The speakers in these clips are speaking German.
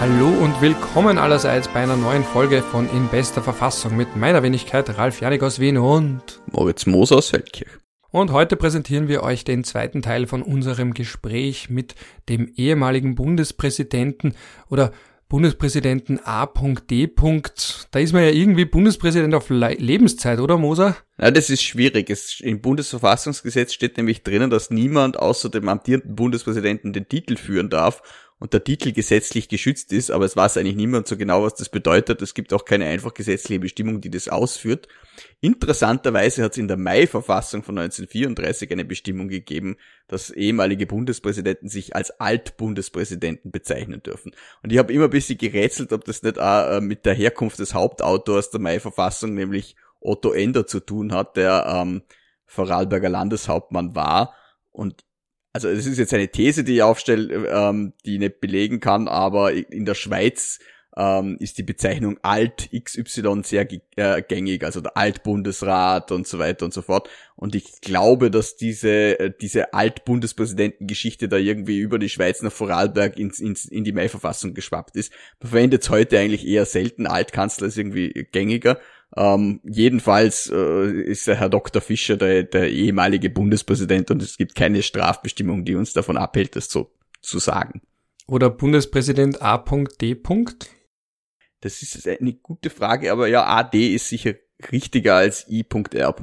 Hallo und willkommen allerseits bei einer neuen Folge von In bester Verfassung mit meiner Wenigkeit Ralf Janik aus Wien und Moritz Moos aus Feldkirch. Und heute präsentieren wir euch den zweiten Teil von unserem Gespräch mit dem ehemaligen Bundespräsidenten oder Bundespräsidenten A.D. Da ist man ja irgendwie Bundespräsident auf Le Lebenszeit, oder Moser? Ja, das ist schwierig. Es, Im Bundesverfassungsgesetz steht nämlich drinnen, dass niemand außer dem amtierenden Bundespräsidenten den Titel führen darf und der Titel gesetzlich geschützt ist, aber es weiß eigentlich niemand so genau, was das bedeutet. Es gibt auch keine einfach gesetzliche Bestimmung, die das ausführt. Interessanterweise hat es in der Mai-Verfassung von 1934 eine Bestimmung gegeben, dass ehemalige Bundespräsidenten sich als Altbundespräsidenten bezeichnen dürfen. Und ich habe immer ein bisschen gerätselt, ob das nicht auch äh, mit der Herkunft des Hauptautors der Mai-Verfassung, nämlich Otto Ender, zu tun hat, der ähm, Vorarlberger Landeshauptmann war. Und also es ist jetzt eine These, die ich aufstelle, ähm, die ich nicht belegen kann, aber in der Schweiz ähm, ist die Bezeichnung Alt XY sehr äh, gängig, also der Altbundesrat und so weiter und so fort. Und ich glaube, dass diese, äh, diese Altbundespräsidentengeschichte da irgendwie über die Schweiz nach Vorarlberg ins, ins, in die Mai-Verfassung geschwappt ist. Man verwendet es heute eigentlich eher selten. Altkanzler ist irgendwie gängiger. Ähm, jedenfalls äh, ist der Herr Dr. Fischer der, der ehemalige Bundespräsident und es gibt keine Strafbestimmung, die uns davon abhält, das so zu sagen. Oder Bundespräsident A.D. Das ist eine gute Frage, aber ja, AD ist sicher richtiger als I.R.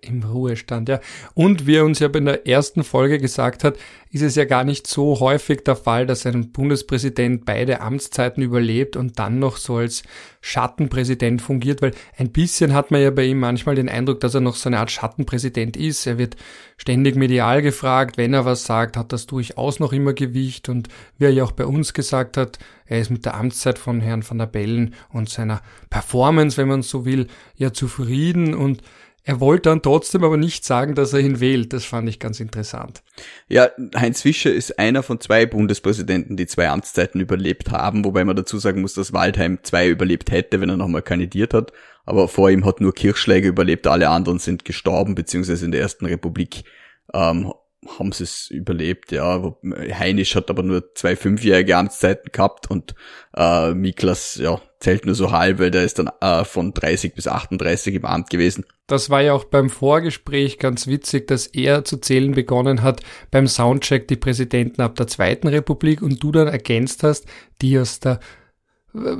Im Ruhestand, ja. Und wie er uns ja in der ersten Folge gesagt hat, ist es ja gar nicht so häufig der Fall, dass ein Bundespräsident beide Amtszeiten überlebt und dann noch so als Schattenpräsident fungiert, weil ein bisschen hat man ja bei ihm manchmal den Eindruck, dass er noch so eine Art Schattenpräsident ist. Er wird ständig medial gefragt, wenn er was sagt, hat das durchaus noch immer Gewicht und wie er ja auch bei uns gesagt hat, er ist mit der Amtszeit von Herrn van der Bellen und seiner Performance, wenn man so will, ja zufrieden und er wollte dann trotzdem aber nicht sagen, dass er ihn wählt. Das fand ich ganz interessant. Ja, Heinz Fischer ist einer von zwei Bundespräsidenten, die zwei Amtszeiten überlebt haben, wobei man dazu sagen muss, dass Waldheim zwei überlebt hätte, wenn er nochmal kandidiert hat. Aber vor ihm hat nur Kirchschläger überlebt, alle anderen sind gestorben, beziehungsweise in der Ersten Republik ähm, haben sie es überlebt, ja. Heinisch hat aber nur zwei fünfjährige Amtszeiten gehabt und äh, Miklas, ja, zählt nur so halb, weil der ist dann äh, von 30 bis 38 im Amt gewesen. Das war ja auch beim Vorgespräch ganz witzig, dass er zu zählen begonnen hat beim Soundcheck die Präsidenten ab der Zweiten Republik und du dann ergänzt hast, die aus der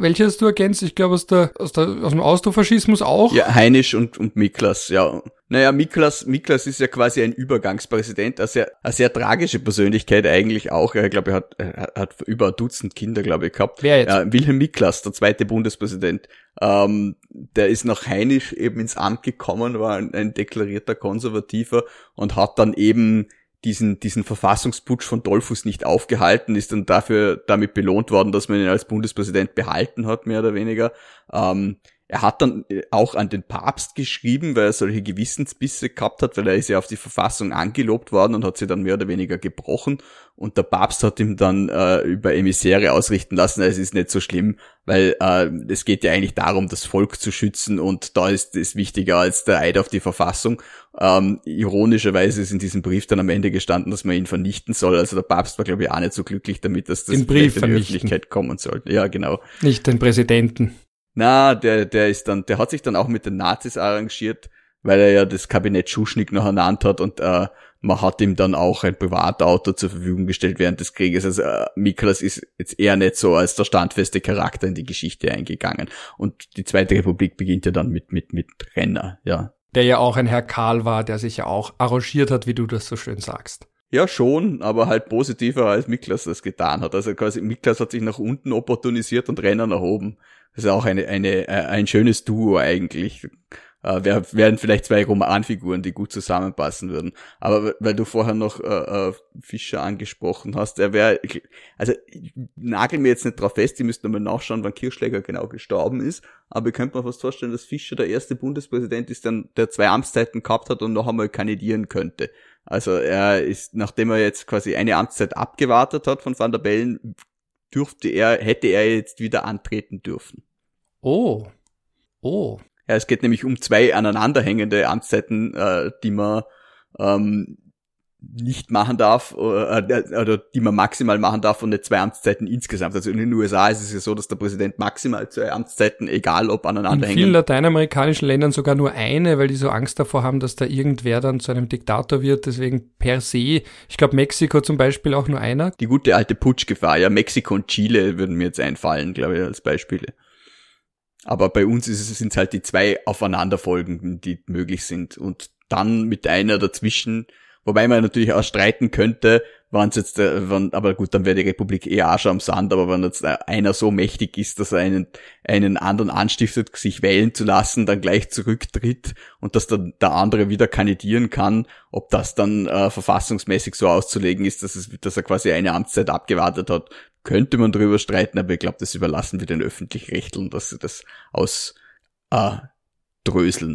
welche hast du ergänzt? Ich glaube aus der, aus der aus dem Austrofaschismus auch. Ja, Heinisch und, und Miklas, ja. Naja, Miklas, Miklas ist ja quasi ein Übergangspräsident, eine sehr, eine sehr tragische Persönlichkeit eigentlich auch. Ich glaube, er hat, er hat über ein Dutzend Kinder, glaube ich, gehabt. Wer jetzt? Äh, Wilhelm Miklas, der zweite Bundespräsident. Ähm, der ist nach Heinisch eben ins Amt gekommen, war ein, ein deklarierter Konservativer und hat dann eben diesen, diesen Verfassungsputsch von Dollfuß nicht aufgehalten, ist dann dafür damit belohnt worden, dass man ihn als Bundespräsident behalten hat, mehr oder weniger. Ähm, er hat dann äh, auch an den Papst geschrieben, weil er solche Gewissensbisse gehabt hat, weil er ist ja auf die Verfassung angelobt worden und hat sie dann mehr oder weniger gebrochen. Und der Papst hat ihm dann äh, über Emissäre ausrichten lassen, es ist nicht so schlimm, weil äh, es geht ja eigentlich darum, das Volk zu schützen und da ist es wichtiger als der Eid auf die Verfassung. Ähm, ironischerweise ist in diesem Brief dann am Ende gestanden, dass man ihn vernichten soll. Also der Papst war, glaube ich, auch nicht so glücklich damit, dass das in die Öffentlichkeit kommen soll. Ja, genau. Nicht den Präsidenten. Na, der, der ist dann, der hat sich dann auch mit den Nazis arrangiert, weil er ja das Kabinett Schuschnigg noch ernannt hat und äh, man hat ihm dann auch ein Privatauto zur Verfügung gestellt während des Krieges. Also äh, Miklas ist jetzt eher nicht so als der standfeste Charakter in die Geschichte eingegangen. Und die Zweite Republik beginnt ja dann mit, mit, mit Renner, ja. Der ja auch ein Herr Karl war, der sich ja auch arrangiert hat, wie du das so schön sagst. Ja, schon, aber halt positiver als Miklas das getan hat. Also quasi Miklas hat sich nach unten opportunisiert und Renner nach oben. Das ist auch eine, eine, äh, ein schönes Duo eigentlich. Äh, wär, wären vielleicht zwei Romanfiguren, die gut zusammenpassen würden. Aber weil du vorher noch äh, äh, Fischer angesprochen hast, er wäre, also nagel mir jetzt nicht drauf fest, die müssten mal nachschauen, wann Kirchschläger genau gestorben ist. Aber ich könnte mir fast vorstellen, dass Fischer der erste Bundespräsident ist, der, der zwei Amtszeiten gehabt hat und noch einmal kandidieren könnte. Also er ist, nachdem er jetzt quasi eine Amtszeit abgewartet hat von Van der Bellen, dürfte er, hätte er jetzt wieder antreten dürfen. Oh. Oh. Ja, es geht nämlich um zwei aneinanderhängende Amtszeiten, äh, die man ähm, nicht machen darf oder, oder die man maximal machen darf und nicht zwei Amtszeiten insgesamt. Also in den USA ist es ja so, dass der Präsident maximal zwei Amtszeiten, egal ob aneinander hängen. In vielen lateinamerikanischen Ländern sogar nur eine, weil die so Angst davor haben, dass da irgendwer dann zu einem Diktator wird. Deswegen per se, ich glaube Mexiko zum Beispiel auch nur einer. Die gute alte Putschgefahr, ja, Mexiko und Chile würden mir jetzt einfallen, glaube ich, als Beispiele. Aber bei uns ist es, sind halt die zwei aufeinanderfolgenden, die möglich sind. Und dann mit einer dazwischen, Wobei man natürlich auch streiten könnte, wenn es jetzt, äh, wenn, aber gut, dann wäre die Republik eher auch schon am Sand, aber wenn jetzt einer so mächtig ist, dass er einen, einen anderen anstiftet, sich wählen zu lassen, dann gleich zurücktritt und dass dann der andere wieder kandidieren kann, ob das dann äh, verfassungsmäßig so auszulegen ist, dass, es, dass er quasi eine Amtszeit abgewartet hat, könnte man drüber streiten, aber ich glaube, das überlassen wir den Öffentlich-Rechteln, dass sie das ausdröseln.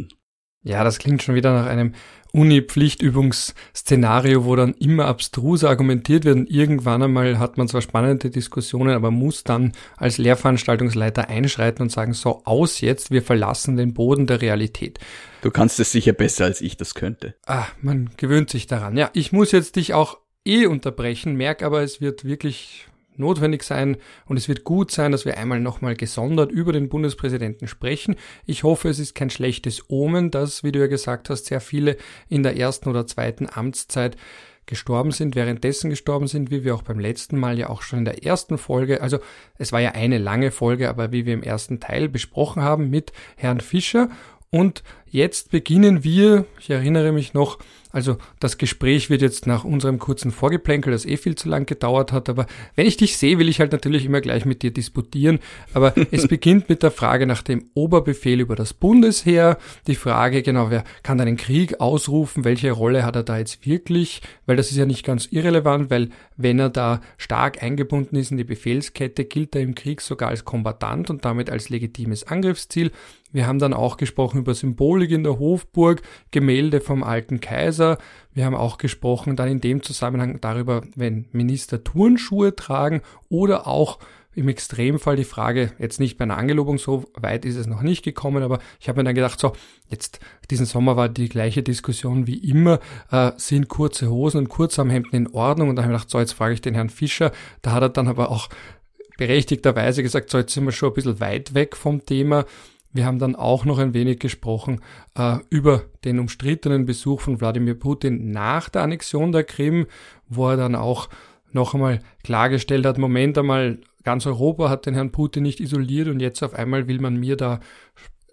Äh, ja, das klingt schon wieder nach einem Uni-Pflichtübungsszenario, wo dann immer abstrus argumentiert wird und irgendwann einmal hat man zwar spannende Diskussionen, aber muss dann als Lehrveranstaltungsleiter einschreiten und sagen, so aus jetzt, wir verlassen den Boden der Realität. Du kannst es sicher besser, als ich das könnte. Ah, man gewöhnt sich daran. Ja, ich muss jetzt dich auch eh unterbrechen, merk aber, es wird wirklich notwendig sein und es wird gut sein, dass wir einmal nochmal gesondert über den Bundespräsidenten sprechen. Ich hoffe, es ist kein schlechtes Omen, dass, wie du ja gesagt hast, sehr viele in der ersten oder zweiten Amtszeit gestorben sind, währenddessen gestorben sind, wie wir auch beim letzten Mal ja auch schon in der ersten Folge, also es war ja eine lange Folge, aber wie wir im ersten Teil besprochen haben mit Herrn Fischer und jetzt beginnen wir, ich erinnere mich noch, also das Gespräch wird jetzt nach unserem kurzen Vorgeplänkel, das eh viel zu lang gedauert hat, aber wenn ich dich sehe, will ich halt natürlich immer gleich mit dir disputieren. Aber es beginnt mit der Frage nach dem Oberbefehl über das Bundesheer, die Frage, genau, wer kann einen Krieg ausrufen, welche Rolle hat er da jetzt wirklich, weil das ist ja nicht ganz irrelevant, weil wenn er da stark eingebunden ist in die Befehlskette, gilt er im Krieg sogar als Kombatant und damit als legitimes Angriffsziel. Wir haben dann auch gesprochen über Symbolik in der Hofburg, Gemälde vom alten Kaiser. Wir haben auch gesprochen dann in dem Zusammenhang darüber, wenn Minister Turnschuhe tragen oder auch im Extremfall die Frage, jetzt nicht bei einer Angelobung, so weit ist es noch nicht gekommen, aber ich habe mir dann gedacht, so, jetzt diesen Sommer war die gleiche Diskussion wie immer, äh, sind kurze Hosen und Kurzarmhemden in Ordnung? Und da habe ich gedacht, so, jetzt frage ich den Herrn Fischer, da hat er dann aber auch berechtigterweise gesagt, so, jetzt sind wir schon ein bisschen weit weg vom Thema. Wir haben dann auch noch ein wenig gesprochen äh, über den umstrittenen Besuch von Wladimir Putin nach der Annexion der Krim, wo er dann auch noch einmal klargestellt hat, Moment einmal, ganz Europa hat den Herrn Putin nicht isoliert und jetzt auf einmal will man mir da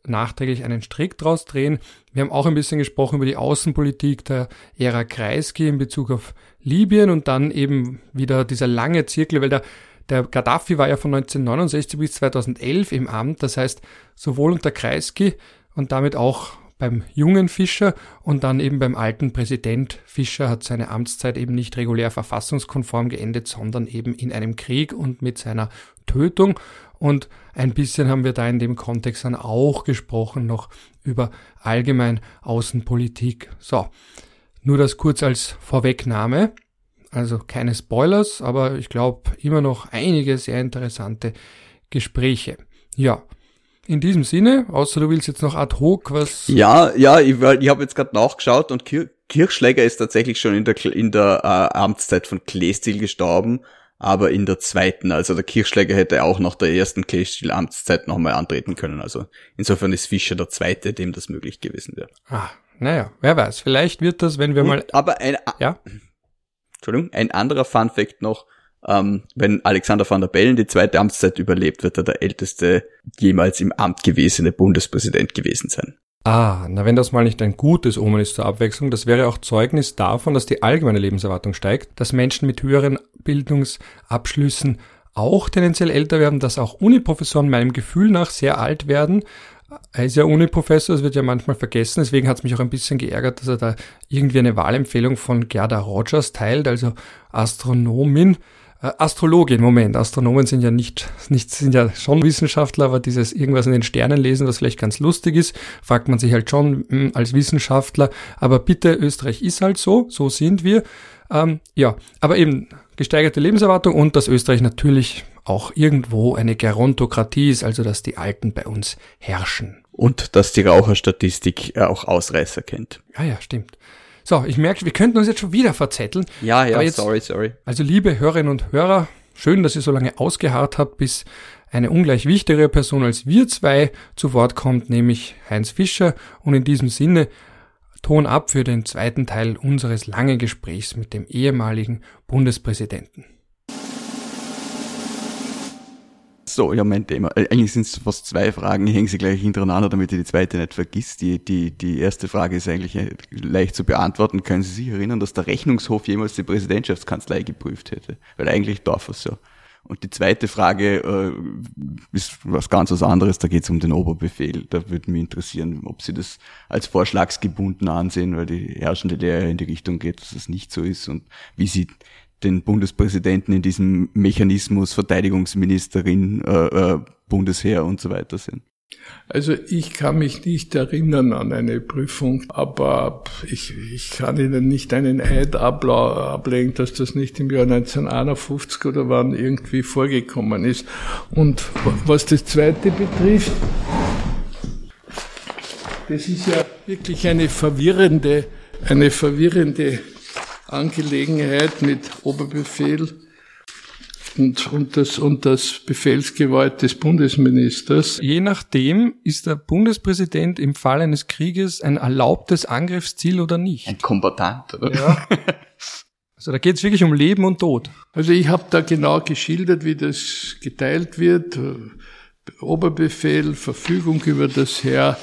nachträglich einen Strick draus drehen. Wir haben auch ein bisschen gesprochen über die Außenpolitik der Ära Kreisky in Bezug auf Libyen und dann eben wieder dieser lange Zirkel, weil der der Gaddafi war ja von 1969 bis 2011 im Amt, das heißt sowohl unter Kreisky und damit auch beim jungen Fischer und dann eben beim alten Präsident Fischer hat seine Amtszeit eben nicht regulär verfassungskonform geendet, sondern eben in einem Krieg und mit seiner Tötung. Und ein bisschen haben wir da in dem Kontext dann auch gesprochen noch über allgemein Außenpolitik. So, nur das kurz als Vorwegnahme. Also keine Spoilers, aber ich glaube immer noch einige sehr interessante Gespräche. Ja. In diesem Sinne, außer du willst jetzt noch ad hoc was. Ja, ja, ich, ich habe jetzt gerade nachgeschaut und Kir Kirchschläger ist tatsächlich schon in der, in der äh, Amtszeit von Kleestil gestorben, aber in der zweiten. Also der Kirchschläger hätte auch nach der ersten Kleestil-Amtszeit nochmal antreten können. Also insofern ist Fischer der zweite, dem das möglich gewesen wäre. Ah, naja, wer weiß. Vielleicht wird das, wenn wir und, mal. Aber ein, ja? Entschuldigung, ein anderer Fun Fact noch, ähm, wenn Alexander van der Bellen die zweite Amtszeit überlebt, wird er der älteste jemals im Amt gewesene Bundespräsident gewesen sein. Ah, na wenn das mal nicht ein gutes Omen ist zur Abwechslung, das wäre auch Zeugnis davon, dass die allgemeine Lebenserwartung steigt, dass Menschen mit höheren Bildungsabschlüssen auch tendenziell älter werden, dass auch Uniprofessoren meinem Gefühl nach sehr alt werden, er ist ja Uni-Professor, das wird ja manchmal vergessen, deswegen hat es mich auch ein bisschen geärgert, dass er da irgendwie eine Wahlempfehlung von Gerda Rogers teilt, also Astronomin, äh, Astrologin, Moment, Astronomen sind ja nicht, nicht, sind ja schon Wissenschaftler, aber dieses irgendwas in den Sternen lesen, was vielleicht ganz lustig ist, fragt man sich halt schon mh, hm, als Wissenschaftler, aber bitte, Österreich ist halt so, so sind wir, ähm, ja, aber eben gesteigerte Lebenserwartung und dass Österreich natürlich auch irgendwo eine Gerontokratie ist, also dass die Alten bei uns herrschen. Und dass die Raucherstatistik auch Ausreißer kennt. Ah ja, stimmt. So, ich merke, wir könnten uns jetzt schon wieder verzetteln. Ja, ja, jetzt, sorry, sorry. Also liebe Hörerinnen und Hörer, schön, dass ihr so lange ausgeharrt habt, bis eine ungleich wichtigere Person als wir zwei zu Wort kommt, nämlich Heinz Fischer. Und in diesem Sinne Ton ab für den zweiten Teil unseres langen Gesprächs mit dem ehemaligen Bundespräsidenten. So, ja, mein Thema. Äh, eigentlich sind es fast zwei Fragen. Ich hänge sie gleich hintereinander, damit ihr die zweite nicht vergisst. Die, die, die erste Frage ist eigentlich äh, leicht zu beantworten. Können Sie sich erinnern, dass der Rechnungshof jemals die Präsidentschaftskanzlei geprüft hätte? Weil eigentlich darf er so. Und die zweite Frage äh, ist was ganz was anderes, da geht es um den Oberbefehl. Da würde mich interessieren, ob Sie das als vorschlagsgebunden ansehen, weil die herrschende Lehre in die Richtung geht, dass es das nicht so ist und wie Sie den Bundespräsidenten in diesem Mechanismus Verteidigungsministerin, äh, äh, Bundesheer und so weiter sehen. Also ich kann mich nicht erinnern an eine Prüfung, aber ich, ich kann Ihnen nicht einen Eid ablegen, dass das nicht im Jahr 1951 oder wann irgendwie vorgekommen ist. Und was das Zweite betrifft, das ist ja wirklich eine verwirrende, eine verwirrende Angelegenheit mit Oberbefehl und, und, das, und das Befehlsgewalt des Bundesministers. Je nachdem ist der Bundespräsident im Fall eines Krieges ein erlaubtes Angriffsziel oder nicht. Ein Kombatant, oder? Ja. Also da geht es wirklich um Leben und Tod. Also ich habe da genau geschildert, wie das geteilt wird. Oberbefehl, Verfügung über das Heer,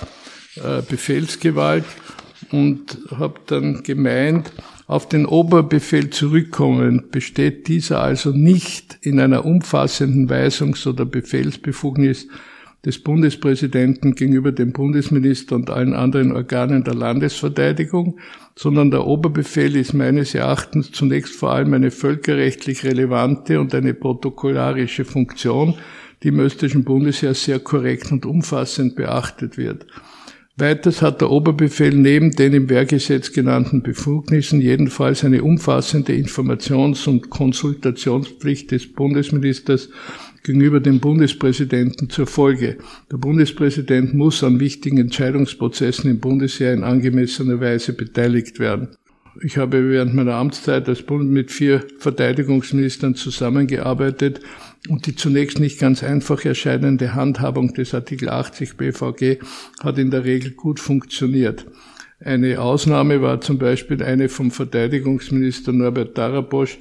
äh, Befehlsgewalt und habe dann gemeint, auf den Oberbefehl zurückkommen, besteht dieser also nicht in einer umfassenden Weisungs- oder Befehlsbefugnis des Bundespräsidenten gegenüber dem Bundesminister und allen anderen Organen der Landesverteidigung, sondern der Oberbefehl ist meines Erachtens zunächst vor allem eine völkerrechtlich relevante und eine protokollarische Funktion, die im österreichischen Bundesheer sehr korrekt und umfassend beachtet wird. Weiters hat der Oberbefehl neben den im Wehrgesetz genannten Befugnissen jedenfalls eine umfassende Informations- und Konsultationspflicht des Bundesministers gegenüber dem Bundespräsidenten zur Folge. Der Bundespräsident muss an wichtigen Entscheidungsprozessen im Bundesheer in angemessener Weise beteiligt werden. Ich habe während meiner Amtszeit als Bund mit vier Verteidigungsministern zusammengearbeitet und die zunächst nicht ganz einfach erscheinende Handhabung des Artikel 80 BVG hat in der Regel gut funktioniert. Eine Ausnahme war zum Beispiel eine vom Verteidigungsminister Norbert Darabosch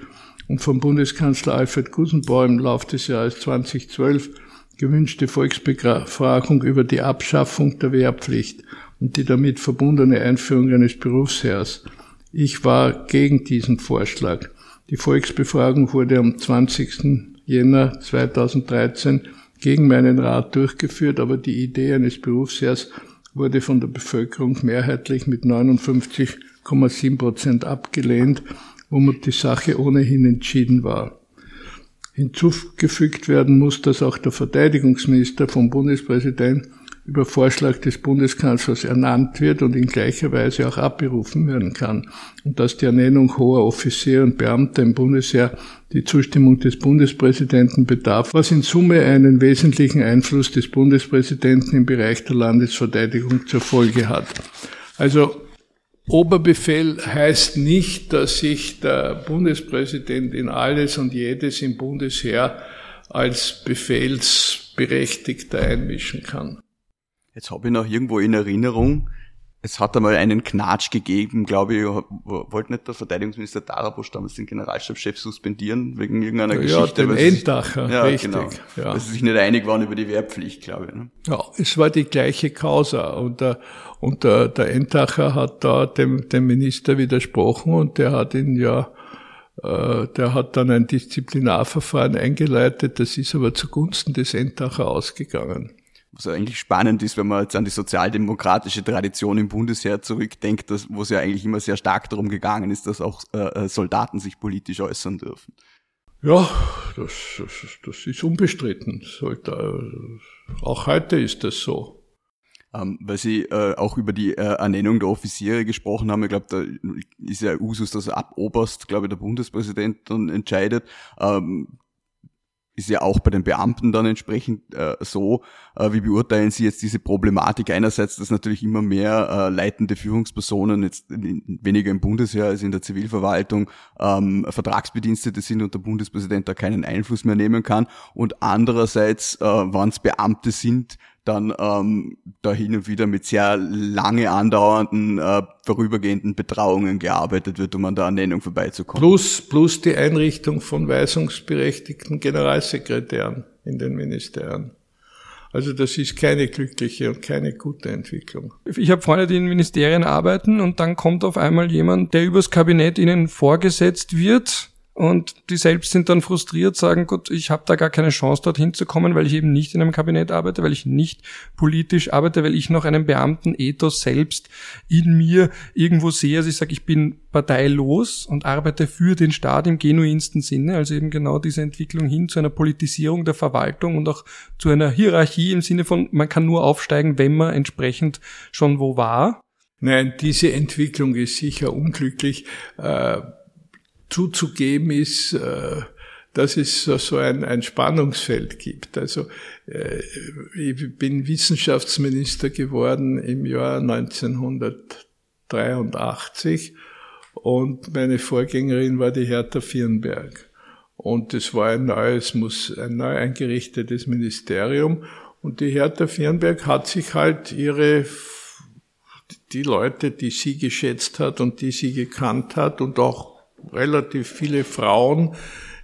und vom Bundeskanzler Alfred Gusenbauer im Lauf des Jahres 2012 gewünschte Volksbefragung über die Abschaffung der Wehrpflicht und die damit verbundene Einführung eines Berufsheers. Ich war gegen diesen Vorschlag. Die Volksbefragung wurde am 20. Jänner 2013 gegen meinen Rat durchgeführt, aber die Idee eines Berufsheers wurde von der Bevölkerung mehrheitlich mit 59,7 Prozent abgelehnt, womit die Sache ohnehin entschieden war. Hinzugefügt werden muss, dass auch der Verteidigungsminister vom Bundespräsidenten über Vorschlag des Bundeskanzlers ernannt wird und in gleicher Weise auch abberufen werden kann und dass die Ernennung hoher Offiziere und Beamter im Bundesheer die Zustimmung des Bundespräsidenten bedarf, was in Summe einen wesentlichen Einfluss des Bundespräsidenten im Bereich der Landesverteidigung zur Folge hat. Also Oberbefehl heißt nicht, dass sich der Bundespräsident in alles und jedes im Bundesheer als Befehlsberechtigter einmischen kann. Jetzt habe ich noch irgendwo in Erinnerung, es hat einmal einen Knatsch gegeben, glaube ich, wollte nicht der Verteidigungsminister Darabosch damals den Generalstabschef suspendieren, wegen irgendeiner ja, Geschichte. Ja, den Endacher, ja, richtig. Genau, ja. Weil sie sich nicht einig waren über die Wehrpflicht, glaube ich. Ne? Ja, es war die gleiche Causa und der, und der, der Endacher hat da dem, dem Minister widersprochen und der hat ihn ja äh, der hat dann ein Disziplinarverfahren eingeleitet, das ist aber zugunsten des Entacher ausgegangen was eigentlich spannend ist, wenn man jetzt an die sozialdemokratische Tradition im Bundesheer zurückdenkt, dass, wo es ja eigentlich immer sehr stark darum gegangen ist, dass auch äh, äh Soldaten sich politisch äußern dürfen. Ja, das, das, das ist unbestritten. Sollte, äh, auch heute ist das so. Ähm, weil Sie äh, auch über die äh, Ernennung der Offiziere gesprochen haben. Ich glaube, da ist ja Usus, dass ab Oberst, glaube ich, der Bundespräsident dann entscheidet. Ähm, ist ja auch bei den Beamten dann entsprechend äh, so. Äh, wie beurteilen Sie jetzt diese Problematik einerseits, dass natürlich immer mehr äh, leitende Führungspersonen, jetzt weniger im Bundesheer als in der Zivilverwaltung, ähm, Vertragsbedienstete sind und der Bundespräsident da keinen Einfluss mehr nehmen kann und andererseits, äh, wann es Beamte sind, dann ähm, da hin und wieder mit sehr lange andauernden, äh, vorübergehenden Betrauungen gearbeitet wird, um an der Ernennung vorbeizukommen. Plus, plus die Einrichtung von weisungsberechtigten Generalsekretären in den Ministerien. Also das ist keine glückliche und keine gute Entwicklung. Ich habe Freunde, die in Ministerien arbeiten und dann kommt auf einmal jemand, der übers Kabinett ihnen vorgesetzt wird und die selbst sind dann frustriert, sagen, gut, ich habe da gar keine Chance, dorthin zu kommen, weil ich eben nicht in einem Kabinett arbeite, weil ich nicht politisch arbeite, weil ich noch einen Beamtenethos selbst in mir irgendwo sehe. Also ich sage, ich bin parteilos und arbeite für den Staat im genuinsten Sinne, also eben genau diese Entwicklung hin zu einer Politisierung der Verwaltung und auch zu einer Hierarchie im Sinne von, man kann nur aufsteigen, wenn man entsprechend schon wo war. Nein, diese Entwicklung ist sicher unglücklich. Äh, zuzugeben ist, äh, dass es so ein, ein Spannungsfeld gibt. Also äh, ich bin Wissenschaftsminister geworden im Jahr 1983 und meine Vorgängerin war die Hertha Vierenberg. Und es war ein neues, ein neu eingerichtetes Ministerium. Und die Hertha Vierenberg hat sich halt ihre, die Leute, die sie geschätzt hat und die sie gekannt hat und auch relativ viele Frauen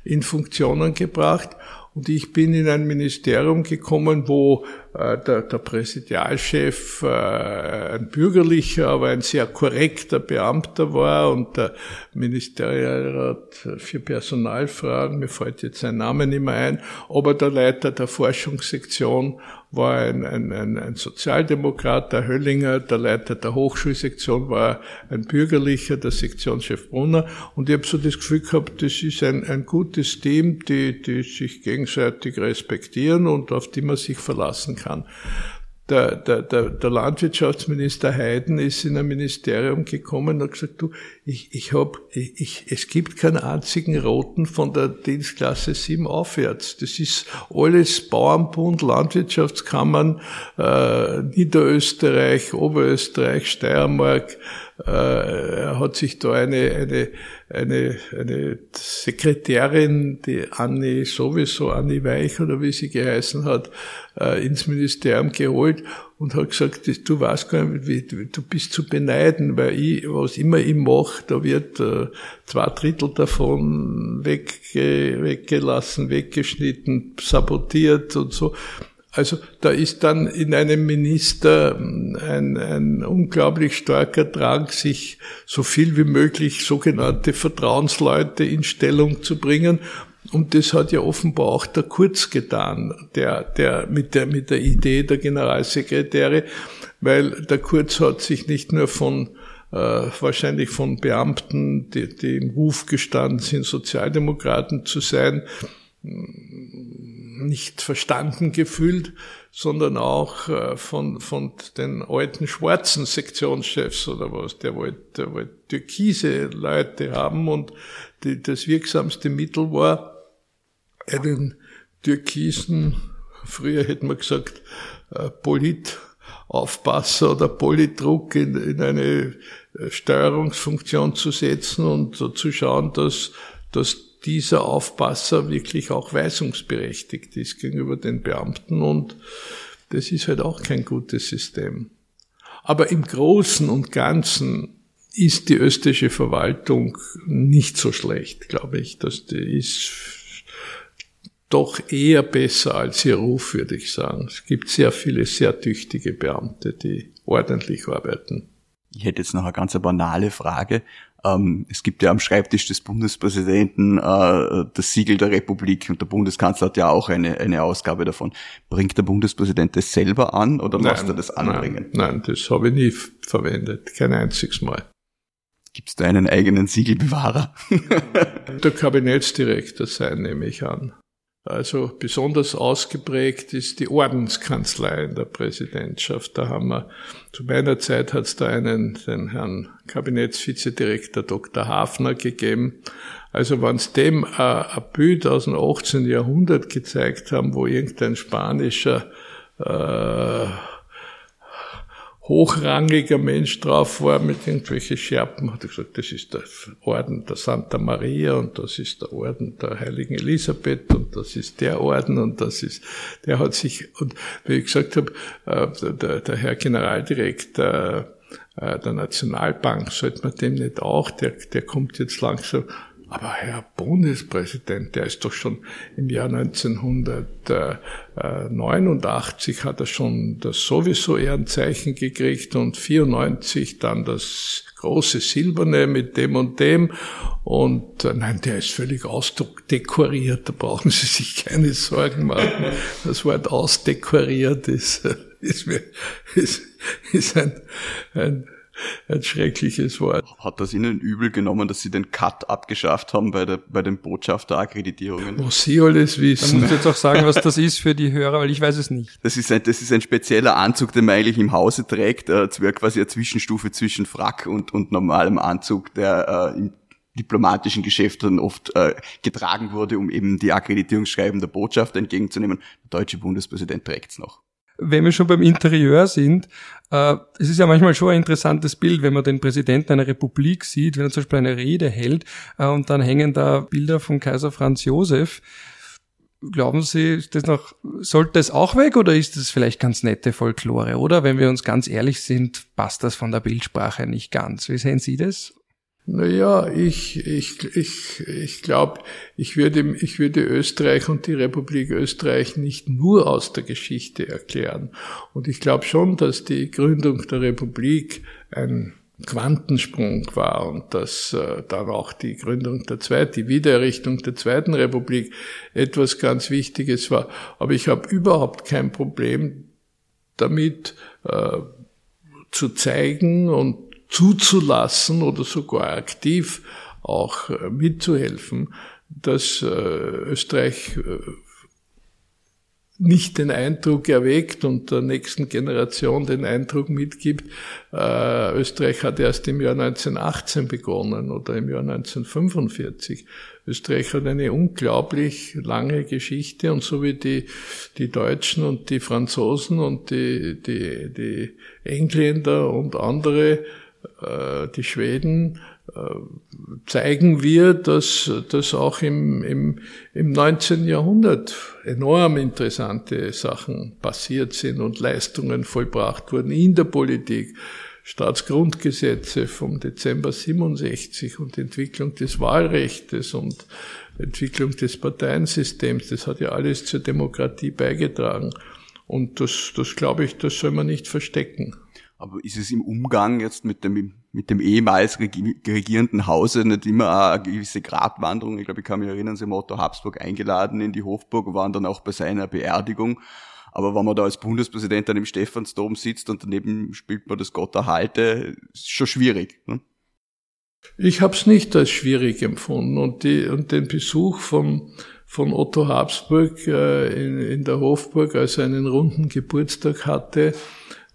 in Funktionen gebracht. Und ich bin in ein Ministerium gekommen, wo äh, der, der Präsidialchef äh, ein bürgerlicher, aber ein sehr korrekter Beamter war und der Ministerialrat für Personalfragen, mir fällt jetzt sein Name nicht mehr ein, aber der Leiter der Forschungssektion war ein, ein, ein, ein Sozialdemokrat, der Höllinger, der Leiter der Hochschulsektion war ein Bürgerlicher, der Sektionschef Brunner. Und ich habe so das Gefühl gehabt, das ist ein, ein gutes Team, die, die sich gegenseitig respektieren und auf die man sich verlassen kann der, der, der, der Landwirtschaftsminister Heiden ist in ein Ministerium gekommen und hat gesagt, du, ich, ich hab, ich, ich, es gibt keinen einzigen Roten von der Dienstklasse 7 aufwärts. Das ist alles Bauernbund, Landwirtschaftskammern, äh, Niederösterreich, Oberösterreich, Steiermark, äh, hat sich da eine, eine, eine, eine Sekretärin, die Anni sowieso, Anni Weich oder wie sie geheißen hat, äh, ins Ministerium geholt und hat gesagt, du weißt gar nicht, wie, du bist zu beneiden, weil ich, was immer ich mache, da wird äh, zwei Drittel davon wegge, weggelassen, weggeschnitten, sabotiert und so. Also da ist dann in einem Minister ein, ein unglaublich starker Drang, sich so viel wie möglich sogenannte Vertrauensleute in Stellung zu bringen. Und das hat ja offenbar auch der Kurz getan, der, der, mit der, mit der Idee der Generalsekretäre, weil der Kurz hat sich nicht nur von, äh, wahrscheinlich von Beamten, die, die im Ruf gestanden sind, Sozialdemokraten zu sein, nicht verstanden gefühlt, sondern auch äh, von, von den alten schwarzen Sektionschefs oder was, der wollte, der wollte türkise Leute haben und die, das wirksamste Mittel war, einen türkisen, früher hätte man gesagt, äh, Politaufpasser oder Politdruck in, in eine äh, Steuerungsfunktion zu setzen und so zu schauen, dass, dass dieser Aufpasser wirklich auch weisungsberechtigt ist gegenüber den Beamten und das ist halt auch kein gutes System. Aber im Großen und Ganzen ist die österreichische Verwaltung nicht so schlecht, glaube ich. Das ist doch eher besser als ihr Ruf, würde ich sagen. Es gibt sehr viele sehr tüchtige Beamte, die ordentlich arbeiten. Ich hätte jetzt noch eine ganz banale Frage. Ähm, es gibt ja am Schreibtisch des Bundespräsidenten äh, das Siegel der Republik und der Bundeskanzler hat ja auch eine, eine Ausgabe davon. Bringt der Bundespräsident das selber an oder nein, lässt er das anbringen? Nein, nein, das habe ich nie verwendet, kein einziges Mal. Gibt es da einen eigenen Siegelbewahrer? der Kabinettsdirektor sein, nehme ich an. Also besonders ausgeprägt ist die Ordenskanzlei in der Präsidentschaft. Da haben wir, zu meiner Zeit hat es da einen, den Herrn Kabinettsvizedirektor Dr. Hafner gegeben. Also wenn es dem äh, ein Bild aus dem 18. Jahrhundert gezeigt haben, wo irgendein spanischer äh, hochrangiger Mensch drauf war mit irgendwelchen Scherpen, hat er gesagt, das ist der Orden der Santa Maria und das ist der Orden der Heiligen Elisabeth und das ist der Orden und das ist, der hat sich, und wie ich gesagt habe, äh, der, der Herr Generaldirektor äh, der Nationalbank, sollte man dem nicht auch, der, der kommt jetzt langsam aber Herr Bundespräsident, der ist doch schon im Jahr 1989 hat er schon das sowieso Ehrenzeichen gekriegt und 94 dann das große Silberne mit dem und dem. Und äh, nein, der ist völlig ausdekoriert, da brauchen Sie sich keine Sorgen machen. Das Wort ausdekoriert ist, ist, ist, ist ein, ein ein schreckliches Wort. Hat das Ihnen übel genommen, dass Sie den Cut abgeschafft haben bei, der, bei den Botschafterakkreditierungen? Muss Sie alles wissen. Dann musst du jetzt auch sagen, was das ist für die Hörer, weil ich weiß es nicht. Das ist ein, das ist ein spezieller Anzug, den man eigentlich im Hause trägt. Äh, es wäre quasi eine Zwischenstufe zwischen Frack und, und normalem Anzug, der äh, im diplomatischen Geschäften oft äh, getragen wurde, um eben die Akkreditierungsschreiben der Botschaft entgegenzunehmen. Der deutsche Bundespräsident trägt's noch wenn wir schon beim Interieur sind, äh, es ist ja manchmal schon ein interessantes Bild, wenn man den Präsidenten einer Republik sieht, wenn er zum Beispiel eine Rede hält äh, und dann hängen da Bilder von Kaiser Franz Josef. Glauben Sie, ist das noch, sollte das auch weg oder ist das vielleicht ganz nette Folklore? Oder wenn wir uns ganz ehrlich sind, passt das von der Bildsprache nicht ganz. Wie sehen Sie das? Naja, ich, ich, ich, ich glaube, ich würde, ich würde Österreich und die Republik Österreich nicht nur aus der Geschichte erklären. Und ich glaube schon, dass die Gründung der Republik ein Quantensprung war und dass äh, dann auch die Gründung der zweiten, die Wiedererrichtung der zweiten Republik etwas ganz Wichtiges war. Aber ich habe überhaupt kein Problem damit äh, zu zeigen und zuzulassen oder sogar aktiv auch äh, mitzuhelfen, dass äh, Österreich äh, nicht den Eindruck erweckt und der nächsten Generation den Eindruck mitgibt, äh, Österreich hat erst im Jahr 1918 begonnen oder im Jahr 1945. Österreich hat eine unglaublich lange Geschichte und so wie die, die Deutschen und die Franzosen und die, die, die Engländer und andere die Schweden, äh, zeigen wir, dass, dass auch im, im, im 19. Jahrhundert enorm interessante Sachen passiert sind und Leistungen vollbracht wurden in der Politik. Staatsgrundgesetze vom Dezember 67 und Entwicklung des Wahlrechts und Entwicklung des Parteiensystems, das hat ja alles zur Demokratie beigetragen. Und das, das glaube ich, das soll man nicht verstecken. Aber ist es im Umgang jetzt mit dem, mit dem ehemals regierenden Hause nicht immer eine gewisse Gratwanderung? Ich glaube, ich kann mich erinnern, Sie haben Otto Habsburg eingeladen in die Hofburg, waren dann auch bei seiner Beerdigung. Aber wenn man da als Bundespräsident an dem Stephansdom sitzt und daneben spielt man das Gott erhalte, ist schon schwierig. Ne? Ich habe es nicht als schwierig empfunden und, die, und den Besuch vom, von Otto Habsburg äh, in, in der Hofburg, als er einen runden Geburtstag hatte,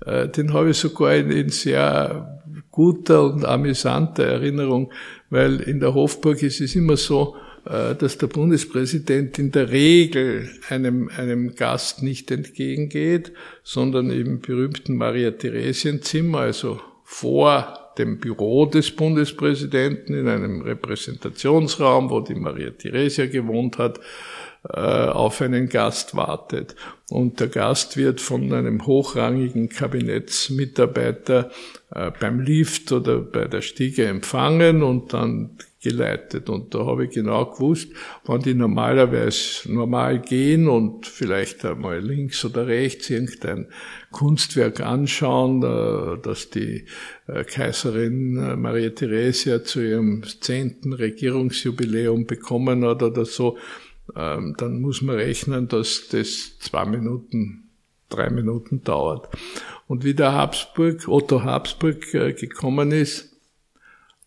den habe ich sogar in, in sehr guter und amüsanter Erinnerung, weil in der Hofburg ist es immer so, äh, dass der Bundespräsident in der Regel einem, einem Gast nicht entgegengeht, sondern im berühmten Maria-Theresien-Zimmer, also vor dem Büro des Bundespräsidenten in einem Repräsentationsraum, wo die Maria Theresia gewohnt hat, äh, auf einen Gast wartet. Und der Gast wird von einem hochrangigen Kabinettsmitarbeiter äh, beim Lift oder bei der Stiege empfangen und dann geleitet. Und da habe ich genau gewusst, wann die normalerweise normal gehen und vielleicht einmal links oder rechts irgendein Kunstwerk anschauen, äh, dass die Kaiserin Maria Theresia zu ihrem zehnten Regierungsjubiläum bekommen hat oder so, ähm, dann muss man rechnen, dass das zwei Minuten, drei Minuten dauert. Und wie der Habsburg, Otto Habsburg äh, gekommen ist,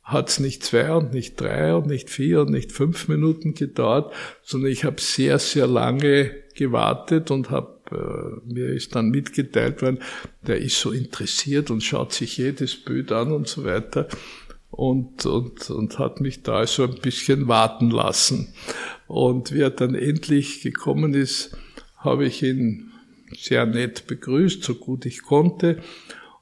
hat es nicht zwei und nicht drei und nicht vier und nicht fünf Minuten gedauert, sondern ich habe sehr, sehr lange gewartet und habe äh, mir ist dann mitgeteilt worden, der ist so interessiert und schaut sich jedes Bild an und so weiter und, und, und hat mich da so ein bisschen warten lassen. Und wie er dann endlich gekommen ist, habe ich ihn sehr nett begrüßt, so gut ich konnte.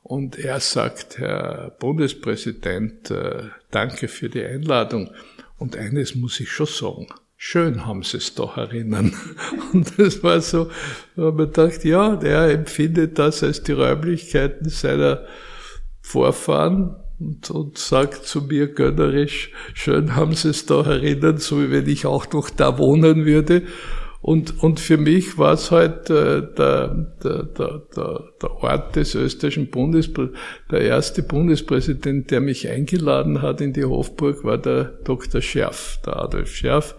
Und er sagt, Herr Bundespräsident, äh, danke für die Einladung. Und eines muss ich schon sagen. Schön haben Sie es doch erinnern. Und das war so, ich gedacht, ja, der empfindet das als die Räumlichkeiten seiner Vorfahren und, und sagt zu mir gönnerisch, schön haben Sie es da erinnern, so wie wenn ich auch noch da wohnen würde. Und, und für mich war es halt äh, der, der, der, der, der Ort des österreichischen Bundespräsidenten, der erste Bundespräsident, der mich eingeladen hat in die Hofburg, war der Dr. Scherf, der Adolf Scherf.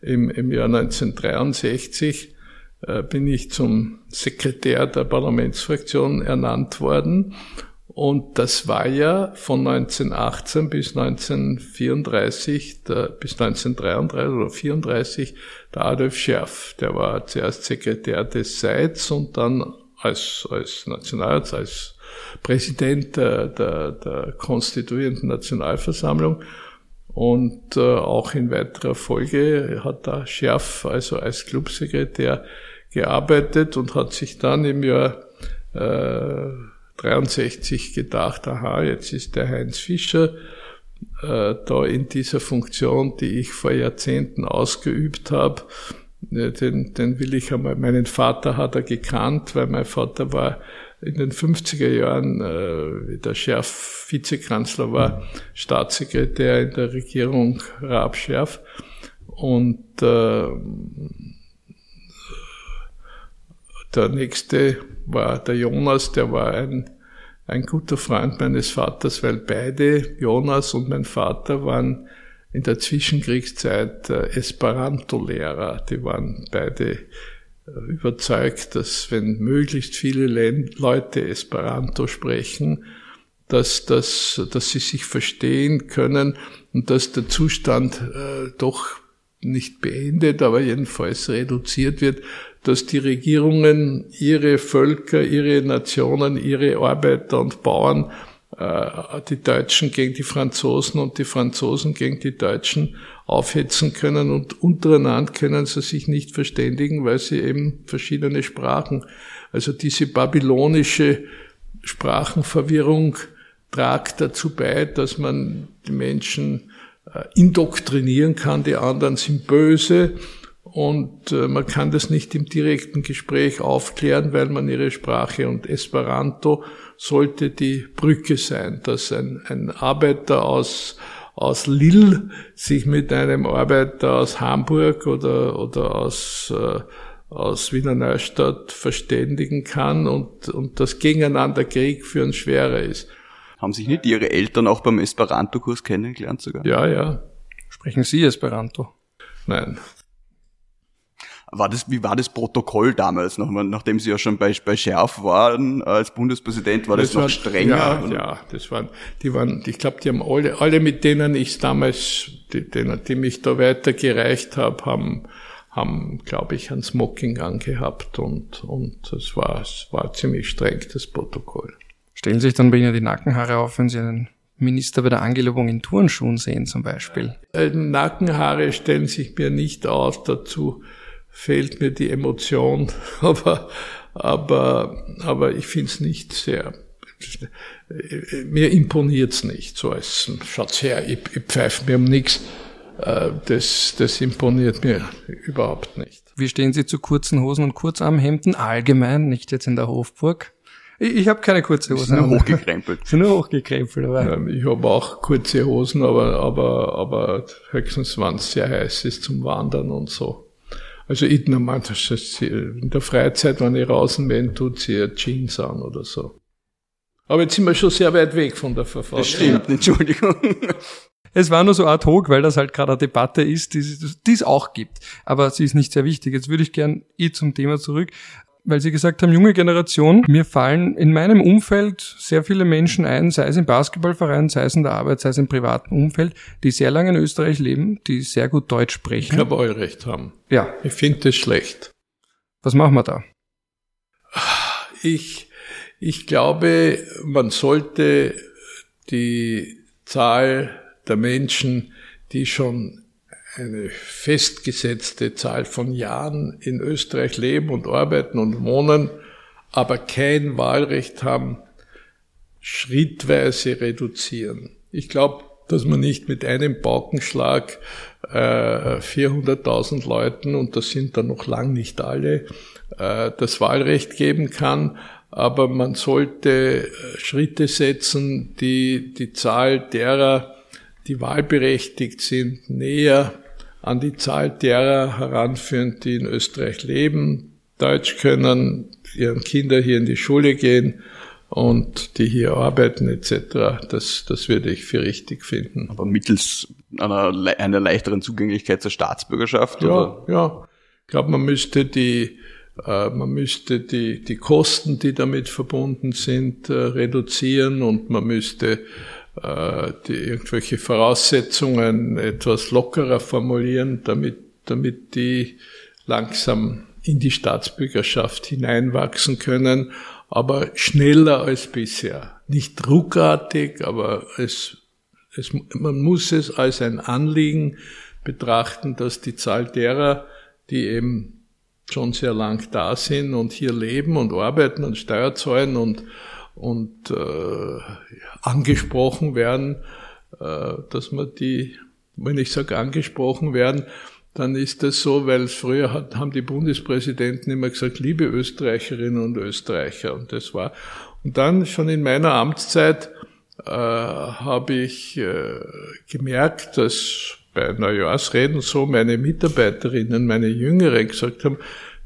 Im, im Jahr 1963 äh, bin ich zum Sekretär der Parlamentsfraktion ernannt worden und das war ja von 1918 bis 1934, der, bis 1933 oder 34 der Adolf Scherf. Der war zuerst Sekretär des Seits und dann als, als Nationalrat, als Präsident der, der, der konstituierenden Nationalversammlung. Und äh, auch in weiterer Folge hat da Scherf also als Clubsekretär gearbeitet und hat sich dann im Jahr äh, 63 gedacht, aha, jetzt ist der Heinz Fischer äh, da in dieser Funktion, die ich vor Jahrzehnten ausgeübt habe. Den, den will ich einmal, meinen Vater hat er gekannt, weil mein Vater war in den 50er Jahren, äh, der Schärf Vizekanzler war, Staatssekretär in der Regierung Raab Schärf. Und äh, der nächste war der Jonas, der war ein, ein guter Freund meines Vaters, weil beide, Jonas und mein Vater, waren in der Zwischenkriegszeit äh, Esperanto-Lehrer. Die waren beide äh, überzeugt, dass wenn möglichst viele Leute Esperanto sprechen, dass, dass, dass sie sich verstehen können und dass der Zustand äh, doch nicht beendet, aber jedenfalls reduziert wird, dass die Regierungen ihre Völker, ihre Nationen, ihre Arbeiter und Bauern, äh, die Deutschen gegen die Franzosen und die Franzosen gegen die Deutschen aufhetzen können und untereinander können sie sich nicht verständigen, weil sie eben verschiedene Sprachen, also diese babylonische Sprachenverwirrung tragt dazu bei, dass man die Menschen äh, indoktrinieren kann, die anderen sind böse und äh, man kann das nicht im direkten Gespräch aufklären, weil man ihre Sprache und Esperanto sollte die Brücke sein, dass ein, ein Arbeiter aus, aus Lille sich mit einem Arbeiter aus Hamburg oder, oder aus, äh, aus Wiener Neustadt verständigen kann und, und das Gegeneinander Krieg führen schwerer ist. Haben sich nicht Ihre Eltern auch beim Esperanto-Kurs kennengelernt sogar? Ja, ja. Sprechen Sie Esperanto? Nein. War das, wie war das Protokoll damals, noch, nachdem Sie ja schon bei, bei Schärf waren als Bundespräsident, war das, das noch war, strenger? Ja, ja, das waren, die waren, ich glaube, die haben alle, alle mit denen ich damals, die, denen, die mich da weitergereicht habe, haben, haben, glaube ich, ein Smoking angehabt und, und es war, es war ziemlich streng, das Protokoll. Stellen sich dann bei Ihnen die Nackenhaare auf, wenn Sie einen Minister bei der Angelobung in Turnschuhen sehen zum Beispiel? Äh, Nackenhaare stellen sich mir nicht aus, dazu fehlt mir die Emotion, aber, aber, aber ich finde es nicht sehr, mir imponiert's nicht, so als, schaut's her, ich, ich pfeife mir um nichts, äh, das, das imponiert mir überhaupt nicht. Wie stehen Sie zu kurzen Hosen und Kurzarmhemden allgemein, nicht jetzt in der Hofburg? Ich, ich habe keine kurze Hosen. Sind nur hochgekrempelt. Sind nur hochgekrempelt. Aber. Ich habe auch kurze Hosen, aber, aber, aber höchstens, wenn es sehr heiß ist zum Wandern und so. Also ich normal, das ist, in der Freizeit, wenn ich draußen bin, tut sie Jeans an oder so. Aber jetzt sind wir schon sehr weit weg von der Verfassung. Das stimmt, Entschuldigung. Es war nur so ad hoc, weil das halt gerade eine Debatte ist, die, die es auch gibt. Aber sie ist nicht sehr wichtig. Jetzt würde ich gern eh zum Thema zurück. Weil Sie gesagt haben, junge Generation. Mir fallen in meinem Umfeld sehr viele Menschen ein, sei es im Basketballverein, sei es in der Arbeit, sei es im privaten Umfeld, die sehr lange in Österreich leben, die sehr gut Deutsch sprechen. Ich habe Wahlrecht haben. Ja. Ich finde das schlecht. Was machen wir da? Ich, ich glaube, man sollte die Zahl der Menschen, die schon eine festgesetzte Zahl von Jahren in Österreich leben und arbeiten und wohnen, aber kein Wahlrecht haben, schrittweise reduzieren. Ich glaube, dass man nicht mit einem Paukenschlag äh, 400.000 Leuten, und das sind dann noch lang nicht alle, äh, das Wahlrecht geben kann, aber man sollte äh, Schritte setzen, die die Zahl derer, die wahlberechtigt sind, näher an die Zahl derer heranführen, die in Österreich leben, Deutsch können, ihren Kinder hier in die Schule gehen und die hier arbeiten etc. Das, das würde ich für richtig finden. Aber mittels einer, einer leichteren Zugänglichkeit zur Staatsbürgerschaft? Ja, oder? ja. Ich glaube, man müsste die äh, man müsste die, die Kosten, die damit verbunden sind, äh, reduzieren und man müsste die, irgendwelche Voraussetzungen etwas lockerer formulieren, damit, damit die langsam in die Staatsbürgerschaft hineinwachsen können, aber schneller als bisher. Nicht ruckartig, aber es, es, man muss es als ein Anliegen betrachten, dass die Zahl derer, die eben schon sehr lang da sind und hier leben und arbeiten und Steuer zahlen und, und äh, angesprochen werden, äh, dass man die, wenn ich sage angesprochen werden, dann ist das so, weil früher hat, haben die Bundespräsidenten immer gesagt, liebe Österreicherinnen und Österreicher. Und das war. Und dann schon in meiner Amtszeit äh, habe ich äh, gemerkt, dass bei Neujahrsreden so meine Mitarbeiterinnen, meine Jüngeren gesagt haben,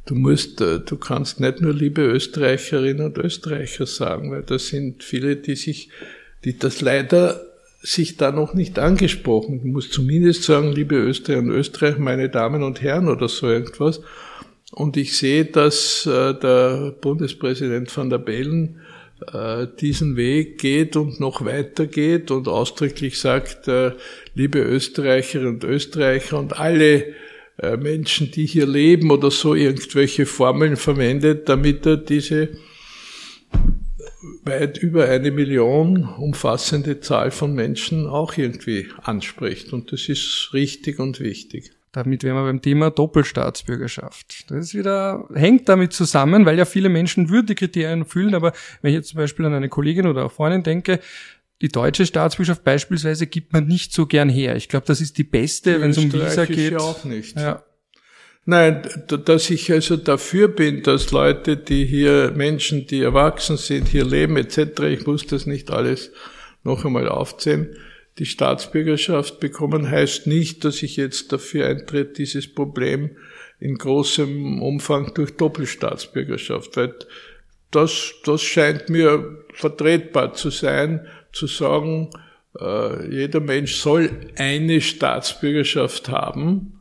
du musst, äh, du kannst nicht nur liebe Österreicherinnen und Österreicher sagen, weil das sind viele, die sich, die das leider sich da noch nicht angesprochen. Du musst zumindest sagen, liebe Österreicher und Österreich, meine Damen und Herren oder so irgendwas. Und ich sehe, dass äh, der Bundespräsident van der Bellen äh, diesen Weg geht und noch weiter geht und ausdrücklich sagt, liebe Österreicherinnen und Österreicher und alle Menschen, die hier leben oder so irgendwelche Formeln verwendet, damit er diese weit über eine Million umfassende Zahl von Menschen auch irgendwie anspricht. Und das ist richtig und wichtig. Damit wären wir beim Thema Doppelstaatsbürgerschaft. Das ist wieder, hängt damit zusammen, weil ja viele Menschen Würdekriterien erfüllen, aber wenn ich jetzt zum Beispiel an eine Kollegin oder auch Freundin denke, die deutsche Staatsbürgerschaft beispielsweise gibt man nicht so gern her. Ich glaube, das ist die beste, wenn es um Visa geht. Ja auch nicht. Ja. Nein, dass ich also dafür bin, dass Leute, die hier, Menschen, die erwachsen sind, hier leben etc., ich muss das nicht alles noch einmal aufzählen, die Staatsbürgerschaft bekommen, heißt nicht, dass ich jetzt dafür eintritt, dieses Problem in großem Umfang durch Doppelstaatsbürgerschaft, weil das, das scheint mir vertretbar zu sein, zu sagen, äh, jeder Mensch soll eine Staatsbürgerschaft haben,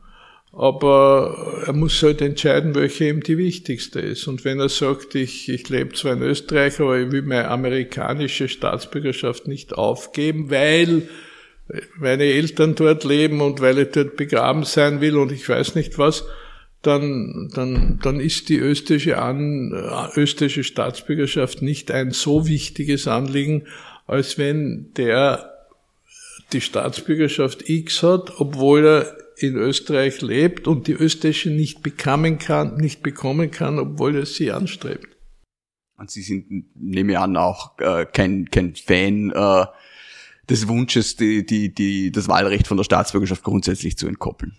aber er muss halt entscheiden, welche ihm die wichtigste ist. Und wenn er sagt, ich, ich lebe zwar in Österreich, aber ich will meine amerikanische Staatsbürgerschaft nicht aufgeben, weil meine Eltern dort leben und weil ich dort begraben sein will und ich weiß nicht was, dann, dann, dann ist die österreichische, An, österreichische Staatsbürgerschaft nicht ein so wichtiges Anliegen, als wenn der die Staatsbürgerschaft X hat, obwohl er in Österreich lebt und die österreichische nicht bekommen kann, nicht bekommen kann, obwohl er sie anstrebt. Und Sie sind, nehme ich an, auch äh, kein, kein Fan äh, des Wunsches, die, die, die, das Wahlrecht von der Staatsbürgerschaft grundsätzlich zu entkoppeln.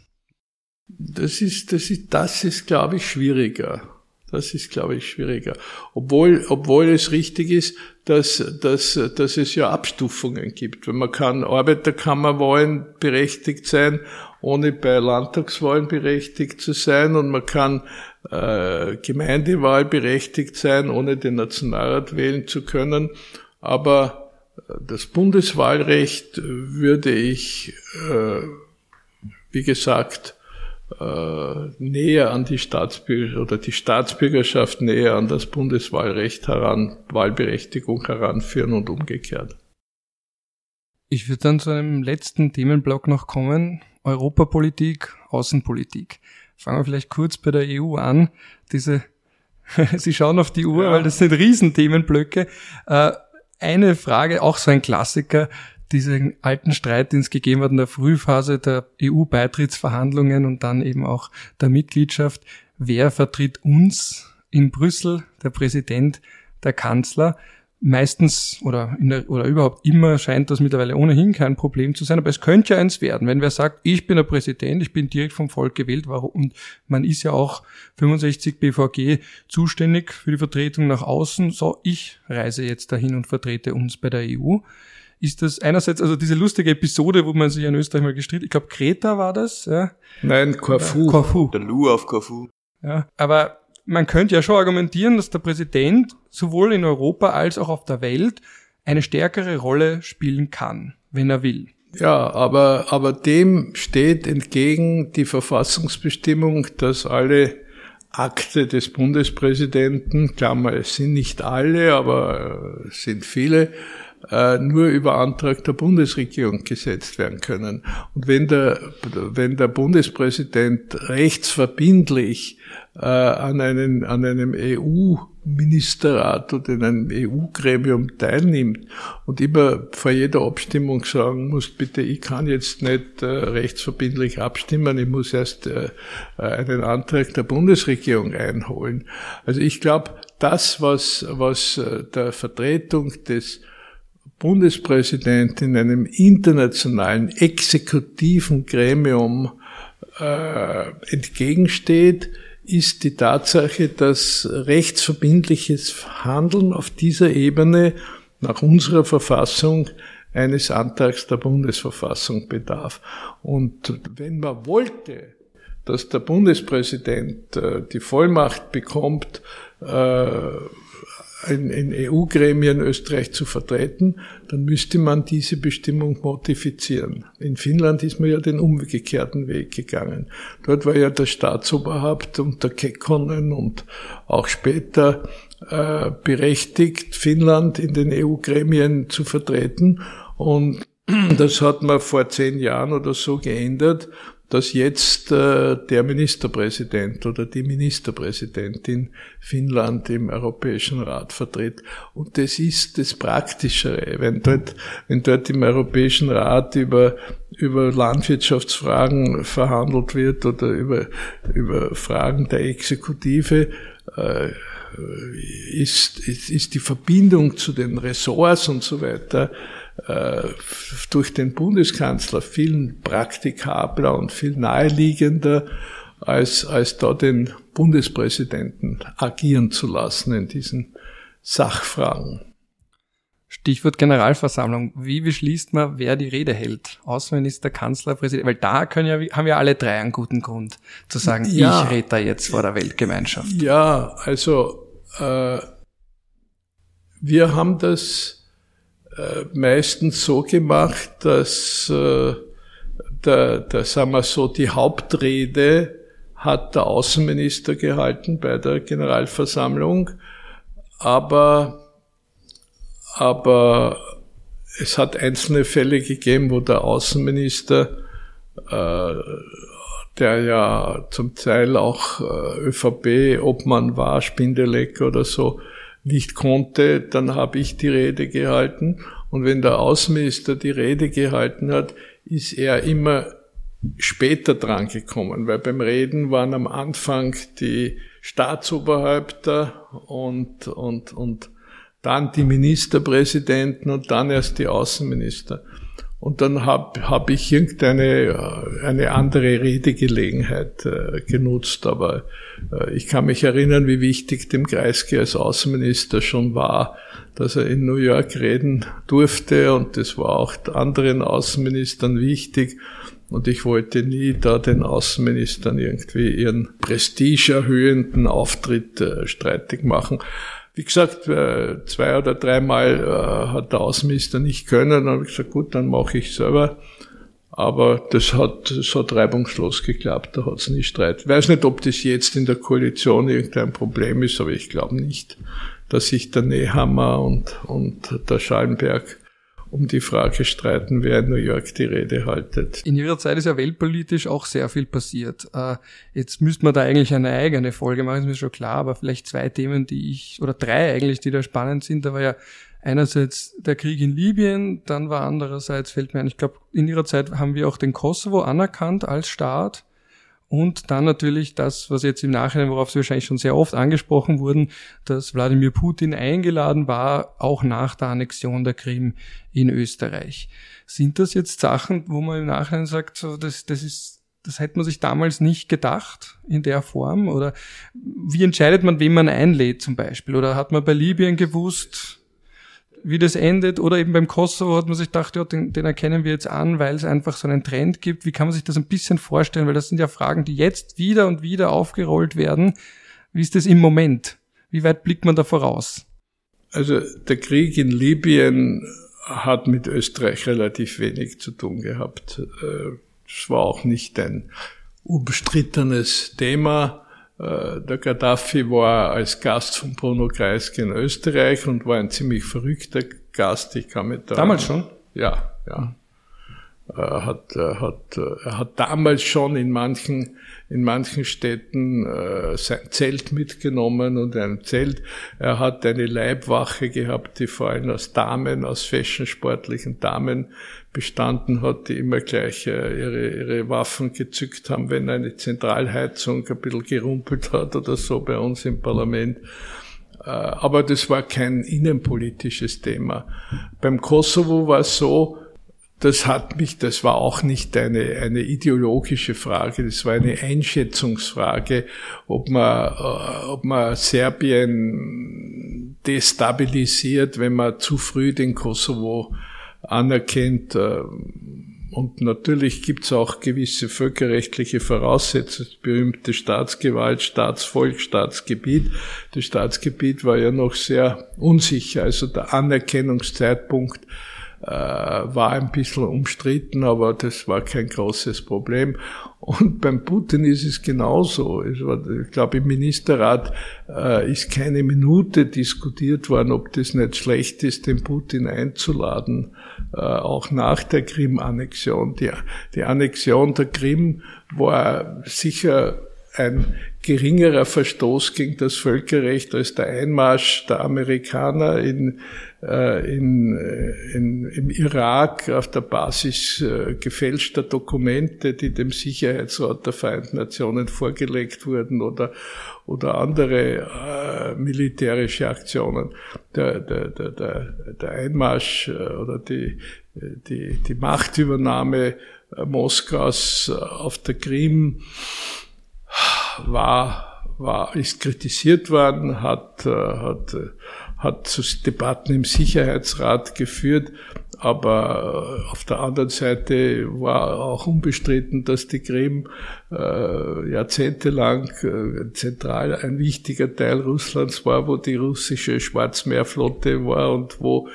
Das ist, das ist, das ist, glaube ich, schwieriger. Das ist, glaube ich, schwieriger. Obwohl, obwohl es richtig ist, dass, dass, dass es ja Abstufungen gibt. Wenn man kann Arbeiterkammerwahlen berechtigt sein, ohne bei Landtagswahlen berechtigt zu sein, und man kann äh, Gemeindewahl berechtigt sein, ohne den Nationalrat wählen zu können. Aber das Bundeswahlrecht würde ich, äh, wie gesagt, äh, näher an die Staatsbürger oder die Staatsbürgerschaft näher an das Bundeswahlrecht heran, Wahlberechtigung heranführen und umgekehrt. Ich würde dann zu einem letzten Themenblock noch kommen. Europapolitik, Außenpolitik. Fangen wir vielleicht kurz bei der EU an. Diese, Sie schauen auf die Uhr, ja. weil das sind Riesenthemenblöcke. Äh, eine Frage, auch so ein Klassiker diesen alten Streit, den es gegeben hat in der Frühphase der EU-Beitrittsverhandlungen und dann eben auch der Mitgliedschaft. Wer vertritt uns in Brüssel? Der Präsident, der Kanzler? Meistens oder, der, oder überhaupt immer scheint das mittlerweile ohnehin kein Problem zu sein, aber es könnte ja eins werden, wenn wer sagt, ich bin der Präsident, ich bin direkt vom Volk gewählt, warum, und man ist ja auch 65 BVG zuständig für die Vertretung nach außen, so ich reise jetzt dahin und vertrete uns bei der EU ist das einerseits, also diese lustige Episode, wo man sich in Österreich mal gestritten, ich glaube Kreta war das, ja. Nein, Corfu. Corfu. Der Lu auf Corfu. Ja, aber man könnte ja schon argumentieren, dass der Präsident sowohl in Europa als auch auf der Welt eine stärkere Rolle spielen kann, wenn er will. Ja, aber, aber dem steht entgegen die Verfassungsbestimmung, dass alle Akte des Bundespräsidenten, Klammer, es sind nicht alle, aber es sind viele, äh, nur über Antrag der Bundesregierung gesetzt werden können. Und wenn der, wenn der Bundespräsident rechtsverbindlich äh, an, einen, an einem EU-Ministerrat oder in einem EU-Gremium teilnimmt und immer vor jeder Abstimmung sagen muss, bitte, ich kann jetzt nicht äh, rechtsverbindlich abstimmen, ich muss erst äh, einen Antrag der Bundesregierung einholen. Also ich glaube, das, was, was äh, der Vertretung des Bundespräsident in einem internationalen exekutiven Gremium äh, entgegensteht, ist die Tatsache, dass rechtsverbindliches Handeln auf dieser Ebene nach unserer Verfassung eines Antrags der Bundesverfassung bedarf. Und wenn man wollte, dass der Bundespräsident äh, die Vollmacht bekommt, äh, in, in EU-Gremien Österreich zu vertreten, dann müsste man diese Bestimmung modifizieren. In Finnland ist man ja den umgekehrten Weg gegangen. Dort war ja das Staatsoberhaupt unter Kekkonen und auch später äh, berechtigt, Finnland in den EU-Gremien zu vertreten. Und das hat man vor zehn Jahren oder so geändert dass jetzt äh, der Ministerpräsident oder die Ministerpräsidentin Finnland im Europäischen Rat vertritt. Und das ist das Praktischere. Wenn dort, wenn dort im Europäischen Rat über, über Landwirtschaftsfragen verhandelt wird oder über, über Fragen der Exekutive, äh, ist, ist, ist die Verbindung zu den Ressorts und so weiter durch den Bundeskanzler viel praktikabler und viel naheliegender, als, als da den Bundespräsidenten agieren zu lassen in diesen Sachfragen. Stichwort Generalversammlung. Wie beschließt man, wer die Rede hält? Außenminister, Kanzler, Präsident? Weil da können ja, haben ja alle drei einen guten Grund zu sagen, ja, ich rede da jetzt vor der Weltgemeinschaft. Ja, also äh, wir haben das äh, meistens so gemacht, dass äh, der, der, sagen wir so, die Hauptrede hat der Außenminister gehalten bei der Generalversammlung, aber, aber es hat einzelne Fälle gegeben, wo der Außenminister, äh, der ja zum Teil auch äh, ÖVP-Obmann war, Spindeleck oder so, nicht konnte, dann habe ich die Rede gehalten. Und wenn der Außenminister die Rede gehalten hat, ist er immer später dran gekommen, weil beim Reden waren am Anfang die Staatsoberhäupter und, und, und dann die Ministerpräsidenten und dann erst die Außenminister. Und dann habe hab ich irgendeine äh, eine andere Redegelegenheit äh, genutzt. Aber äh, ich kann mich erinnern, wie wichtig dem Kreisky als Außenminister schon war, dass er in New York reden durfte. Und das war auch anderen Außenministern wichtig. Und ich wollte nie da den Außenministern irgendwie ihren prestigeerhöhenden Auftritt äh, streitig machen. Wie gesagt, äh, zwei oder dreimal äh, hat der Außenminister nicht können. Dann habe ich gesagt, gut, dann mache ich selber. Aber das hat, das hat reibungslos geklappt, da hat es nie Streit. Ich weiß nicht, ob das jetzt in der Koalition irgendein Problem ist, aber ich glaube nicht, dass sich der Nehammer und, und der Schallenberg um die Frage streiten, wer in New York die Rede haltet. In Ihrer Zeit ist ja weltpolitisch auch sehr viel passiert. Äh, jetzt müsste man da eigentlich eine eigene Folge machen, ist mir schon klar, aber vielleicht zwei Themen, die ich, oder drei eigentlich, die da spannend sind. Da war ja einerseits der Krieg in Libyen, dann war andererseits, fällt mir ein, ich glaube, in Ihrer Zeit haben wir auch den Kosovo anerkannt als Staat. Und dann natürlich das, was jetzt im Nachhinein, worauf Sie wahrscheinlich schon sehr oft angesprochen wurden, dass Wladimir Putin eingeladen war, auch nach der Annexion der Krim in Österreich. Sind das jetzt Sachen, wo man im Nachhinein sagt, so, das, das ist, das hätte man sich damals nicht gedacht in der Form? Oder wie entscheidet man, wen man einlädt zum Beispiel? Oder hat man bei Libyen gewusst, wie das endet. Oder eben beim Kosovo hat man sich gedacht, ja, den, den erkennen wir jetzt an, weil es einfach so einen Trend gibt. Wie kann man sich das ein bisschen vorstellen? Weil das sind ja Fragen, die jetzt wieder und wieder aufgerollt werden. Wie ist das im Moment? Wie weit blickt man da voraus? Also der Krieg in Libyen hat mit Österreich relativ wenig zu tun gehabt. Äh, es war auch nicht ein umstrittenes Thema. Äh, der Gaddafi war als Gast von Bruno Kreisky in Österreich und war ein ziemlich verrückter Gast. Ich kann mit da, Damals schon? Ja, ja. Er hat, er hat, er hat damals schon in manchen, in manchen Städten äh, sein Zelt mitgenommen und ein Zelt. Er hat eine Leibwache gehabt, die vor allem aus Damen, aus fashionsportlichen Damen bestanden hat, die immer gleich äh, ihre, ihre Waffen gezückt haben, wenn eine Zentralheizung ein bisschen gerumpelt hat oder so bei uns im Parlament. Äh, aber das war kein innenpolitisches Thema. Beim Kosovo war es so, das hat mich, das war auch nicht eine, eine ideologische Frage, das war eine Einschätzungsfrage, ob man, äh, ob man Serbien destabilisiert, wenn man zu früh den Kosovo anerkennt. Äh, und natürlich gibt es auch gewisse völkerrechtliche Voraussetzungen, berühmte Staatsgewalt, Staatsvolk, Staatsgebiet. Das Staatsgebiet war ja noch sehr unsicher, also der Anerkennungszeitpunkt war ein bisschen umstritten, aber das war kein großes Problem. Und beim Putin ist es genauso. Es war, ich glaube, im Ministerrat äh, ist keine Minute diskutiert worden, ob das nicht schlecht ist, den Putin einzuladen, äh, auch nach der Krim-Annexion. Die, die Annexion der Krim war sicher ein geringerer Verstoß gegen das Völkerrecht als der Einmarsch der Amerikaner in, äh, in, äh, in, im Irak auf der Basis äh, gefälschter Dokumente, die dem Sicherheitsrat der Vereinten Nationen vorgelegt wurden oder, oder andere äh, militärische Aktionen. Der, der, der, der, der Einmarsch äh, oder die, die, die Machtübernahme Moskaus auf der Krim war, war, ist kritisiert worden, hat, äh, hat, äh, hat zu Debatten im Sicherheitsrat geführt, aber auf der anderen Seite war auch unbestritten, dass die Krim äh, jahrzehntelang äh, zentral ein wichtiger Teil Russlands war, wo die russische Schwarzmeerflotte war und wo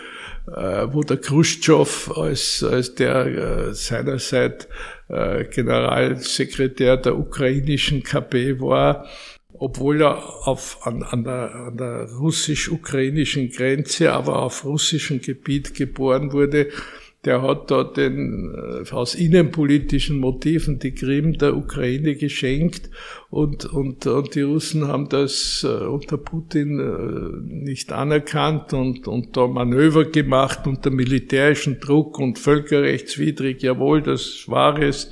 äh, wo der Khrushchev als, als der äh, seinerzeit äh, Generalsekretär der ukrainischen KP war, obwohl er auf, an, an der, an der russisch-ukrainischen Grenze, aber auf russischem Gebiet geboren wurde, der hat da den, äh, aus innenpolitischen Motiven die Krim der Ukraine geschenkt und, und, und die Russen haben das äh, unter Putin äh, nicht anerkannt und, und da Manöver gemacht unter militärischen Druck und völkerrechtswidrig, jawohl, das war es.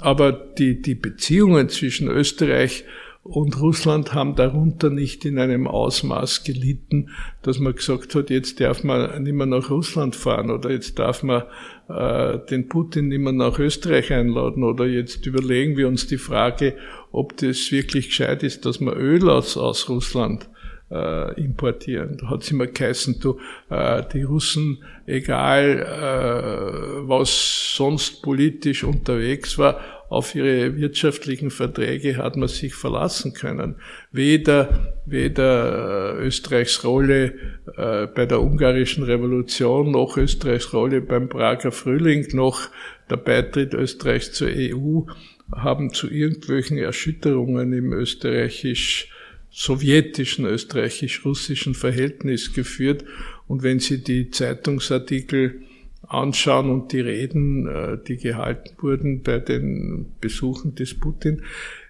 Aber die, die Beziehungen zwischen Österreich und Russland haben darunter nicht in einem Ausmaß gelitten, dass man gesagt hat, jetzt darf man nicht mehr nach Russland fahren oder jetzt darf man äh, den Putin nicht mehr nach Österreich einladen oder jetzt überlegen wir uns die Frage, ob das wirklich gescheit ist, dass man Öl aus, aus Russland äh, importieren. Da hat es immer geheißen, du, äh, die Russen, egal äh, was sonst politisch unterwegs war, auf ihre wirtschaftlichen Verträge hat man sich verlassen können. Weder, weder äh, Österreichs Rolle äh, bei der ungarischen Revolution, noch Österreichs Rolle beim Prager Frühling, noch der Beitritt Österreichs zur EU haben zu irgendwelchen Erschütterungen im österreichisch sowjetischen, österreichisch-russischen Verhältnis geführt. Und wenn Sie die Zeitungsartikel anschauen und die Reden, äh, die gehalten wurden bei den Besuchen des Putin,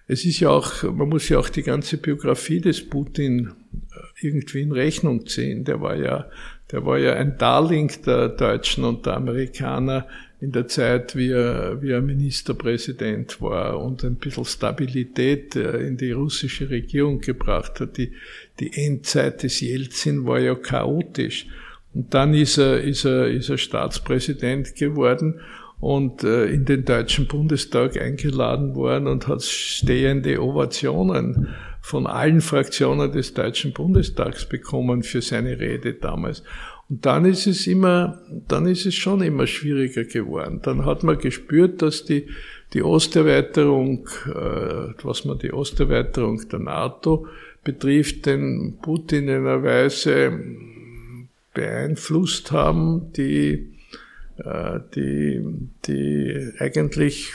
es ist ja auch, man muss ja auch die ganze Biografie des Putin äh, irgendwie in Rechnung ziehen. Der war ja, der war ja ein Darling der Deutschen und der Amerikaner in der Zeit, wie er, wie er Ministerpräsident war und ein bisschen Stabilität äh, in die russische Regierung gebracht hat. Die, die Endzeit des Jelzin war ja chaotisch. Und dann ist er, ist er, ist er Staatspräsident geworden und äh, in den Deutschen Bundestag eingeladen worden und hat stehende Ovationen von allen Fraktionen des Deutschen Bundestags bekommen für seine Rede damals. Und dann ist es immer, dann ist es schon immer schwieriger geworden. Dann hat man gespürt, dass die, die Osterweiterung, äh, was man die Osterweiterung der NATO betrifft, den Putin in einer Weise beeinflusst haben, die äh, die, die eigentlich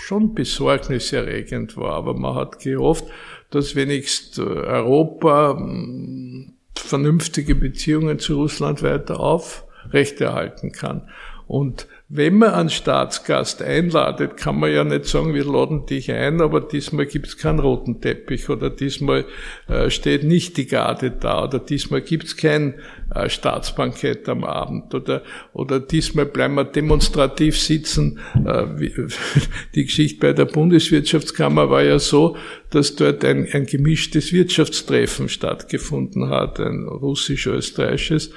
schon besorgniserregend war. Aber man hat gehofft, dass wenigstens äh, Europa hm, vernünftige Beziehungen zu Russland weiter aufrechterhalten kann. Und wenn man einen Staatsgast einladet, kann man ja nicht sagen, wir laden dich ein, aber diesmal gibt's keinen roten Teppich oder diesmal äh, steht nicht die Garde da oder diesmal gibt's kein äh, Staatsbankett am Abend oder, oder diesmal bleiben wir demonstrativ sitzen. Äh, wie, die Geschichte bei der Bundeswirtschaftskammer war ja so, dass dort ein, ein gemischtes Wirtschaftstreffen stattgefunden hat, ein russisch-österreichisches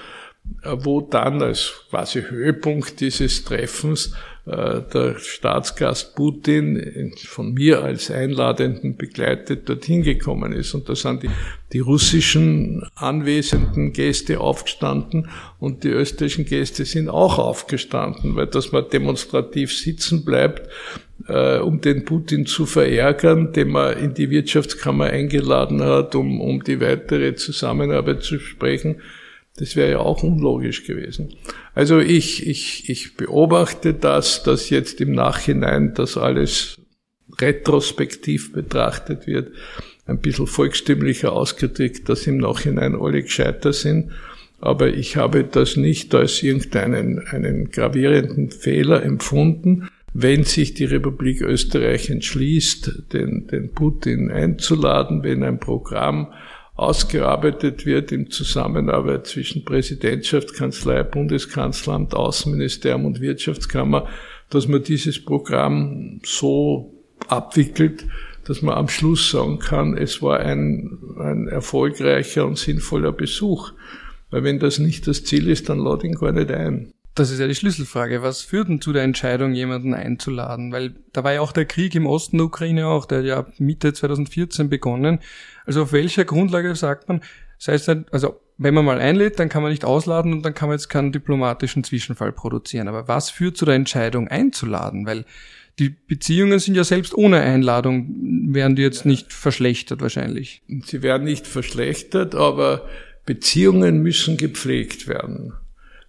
wo dann als quasi Höhepunkt dieses Treffens äh, der Staatsgast Putin von mir als Einladenden begleitet dorthin gekommen ist. Und da sind die, die russischen anwesenden Gäste aufgestanden und die österreichischen Gäste sind auch aufgestanden, weil dass man demonstrativ sitzen bleibt, äh, um den Putin zu verärgern, den man in die Wirtschaftskammer eingeladen hat, um, um die weitere Zusammenarbeit zu sprechen, das wäre ja auch unlogisch gewesen. Also ich, ich, ich beobachte das, dass jetzt im Nachhinein das alles retrospektiv betrachtet wird, ein bisschen volkstümlicher ausgedrückt, dass im Nachhinein alle gescheiter sind. Aber ich habe das nicht als irgendeinen einen gravierenden Fehler empfunden, wenn sich die Republik Österreich entschließt, den, den Putin einzuladen, wenn ein Programm ausgearbeitet wird in Zusammenarbeit zwischen Präsidentschaft, Kanzlei, Bundeskanzleramt, Außenministerium und Wirtschaftskammer, dass man dieses Programm so abwickelt, dass man am Schluss sagen kann, es war ein, ein erfolgreicher und sinnvoller Besuch. Weil wenn das nicht das Ziel ist, dann lade ihn gar nicht ein. Das ist ja die Schlüsselfrage. Was führt denn zu der Entscheidung, jemanden einzuladen? Weil da war ja auch der Krieg im Osten der Ukraine auch, der ja Mitte 2014 begonnen. Also auf welcher Grundlage sagt man, sei es dann, also wenn man mal einlädt, dann kann man nicht ausladen und dann kann man jetzt keinen diplomatischen Zwischenfall produzieren. Aber was führt zu der Entscheidung einzuladen? Weil die Beziehungen sind ja selbst ohne Einladung, werden die jetzt nicht verschlechtert wahrscheinlich. Sie werden nicht verschlechtert, aber Beziehungen müssen gepflegt werden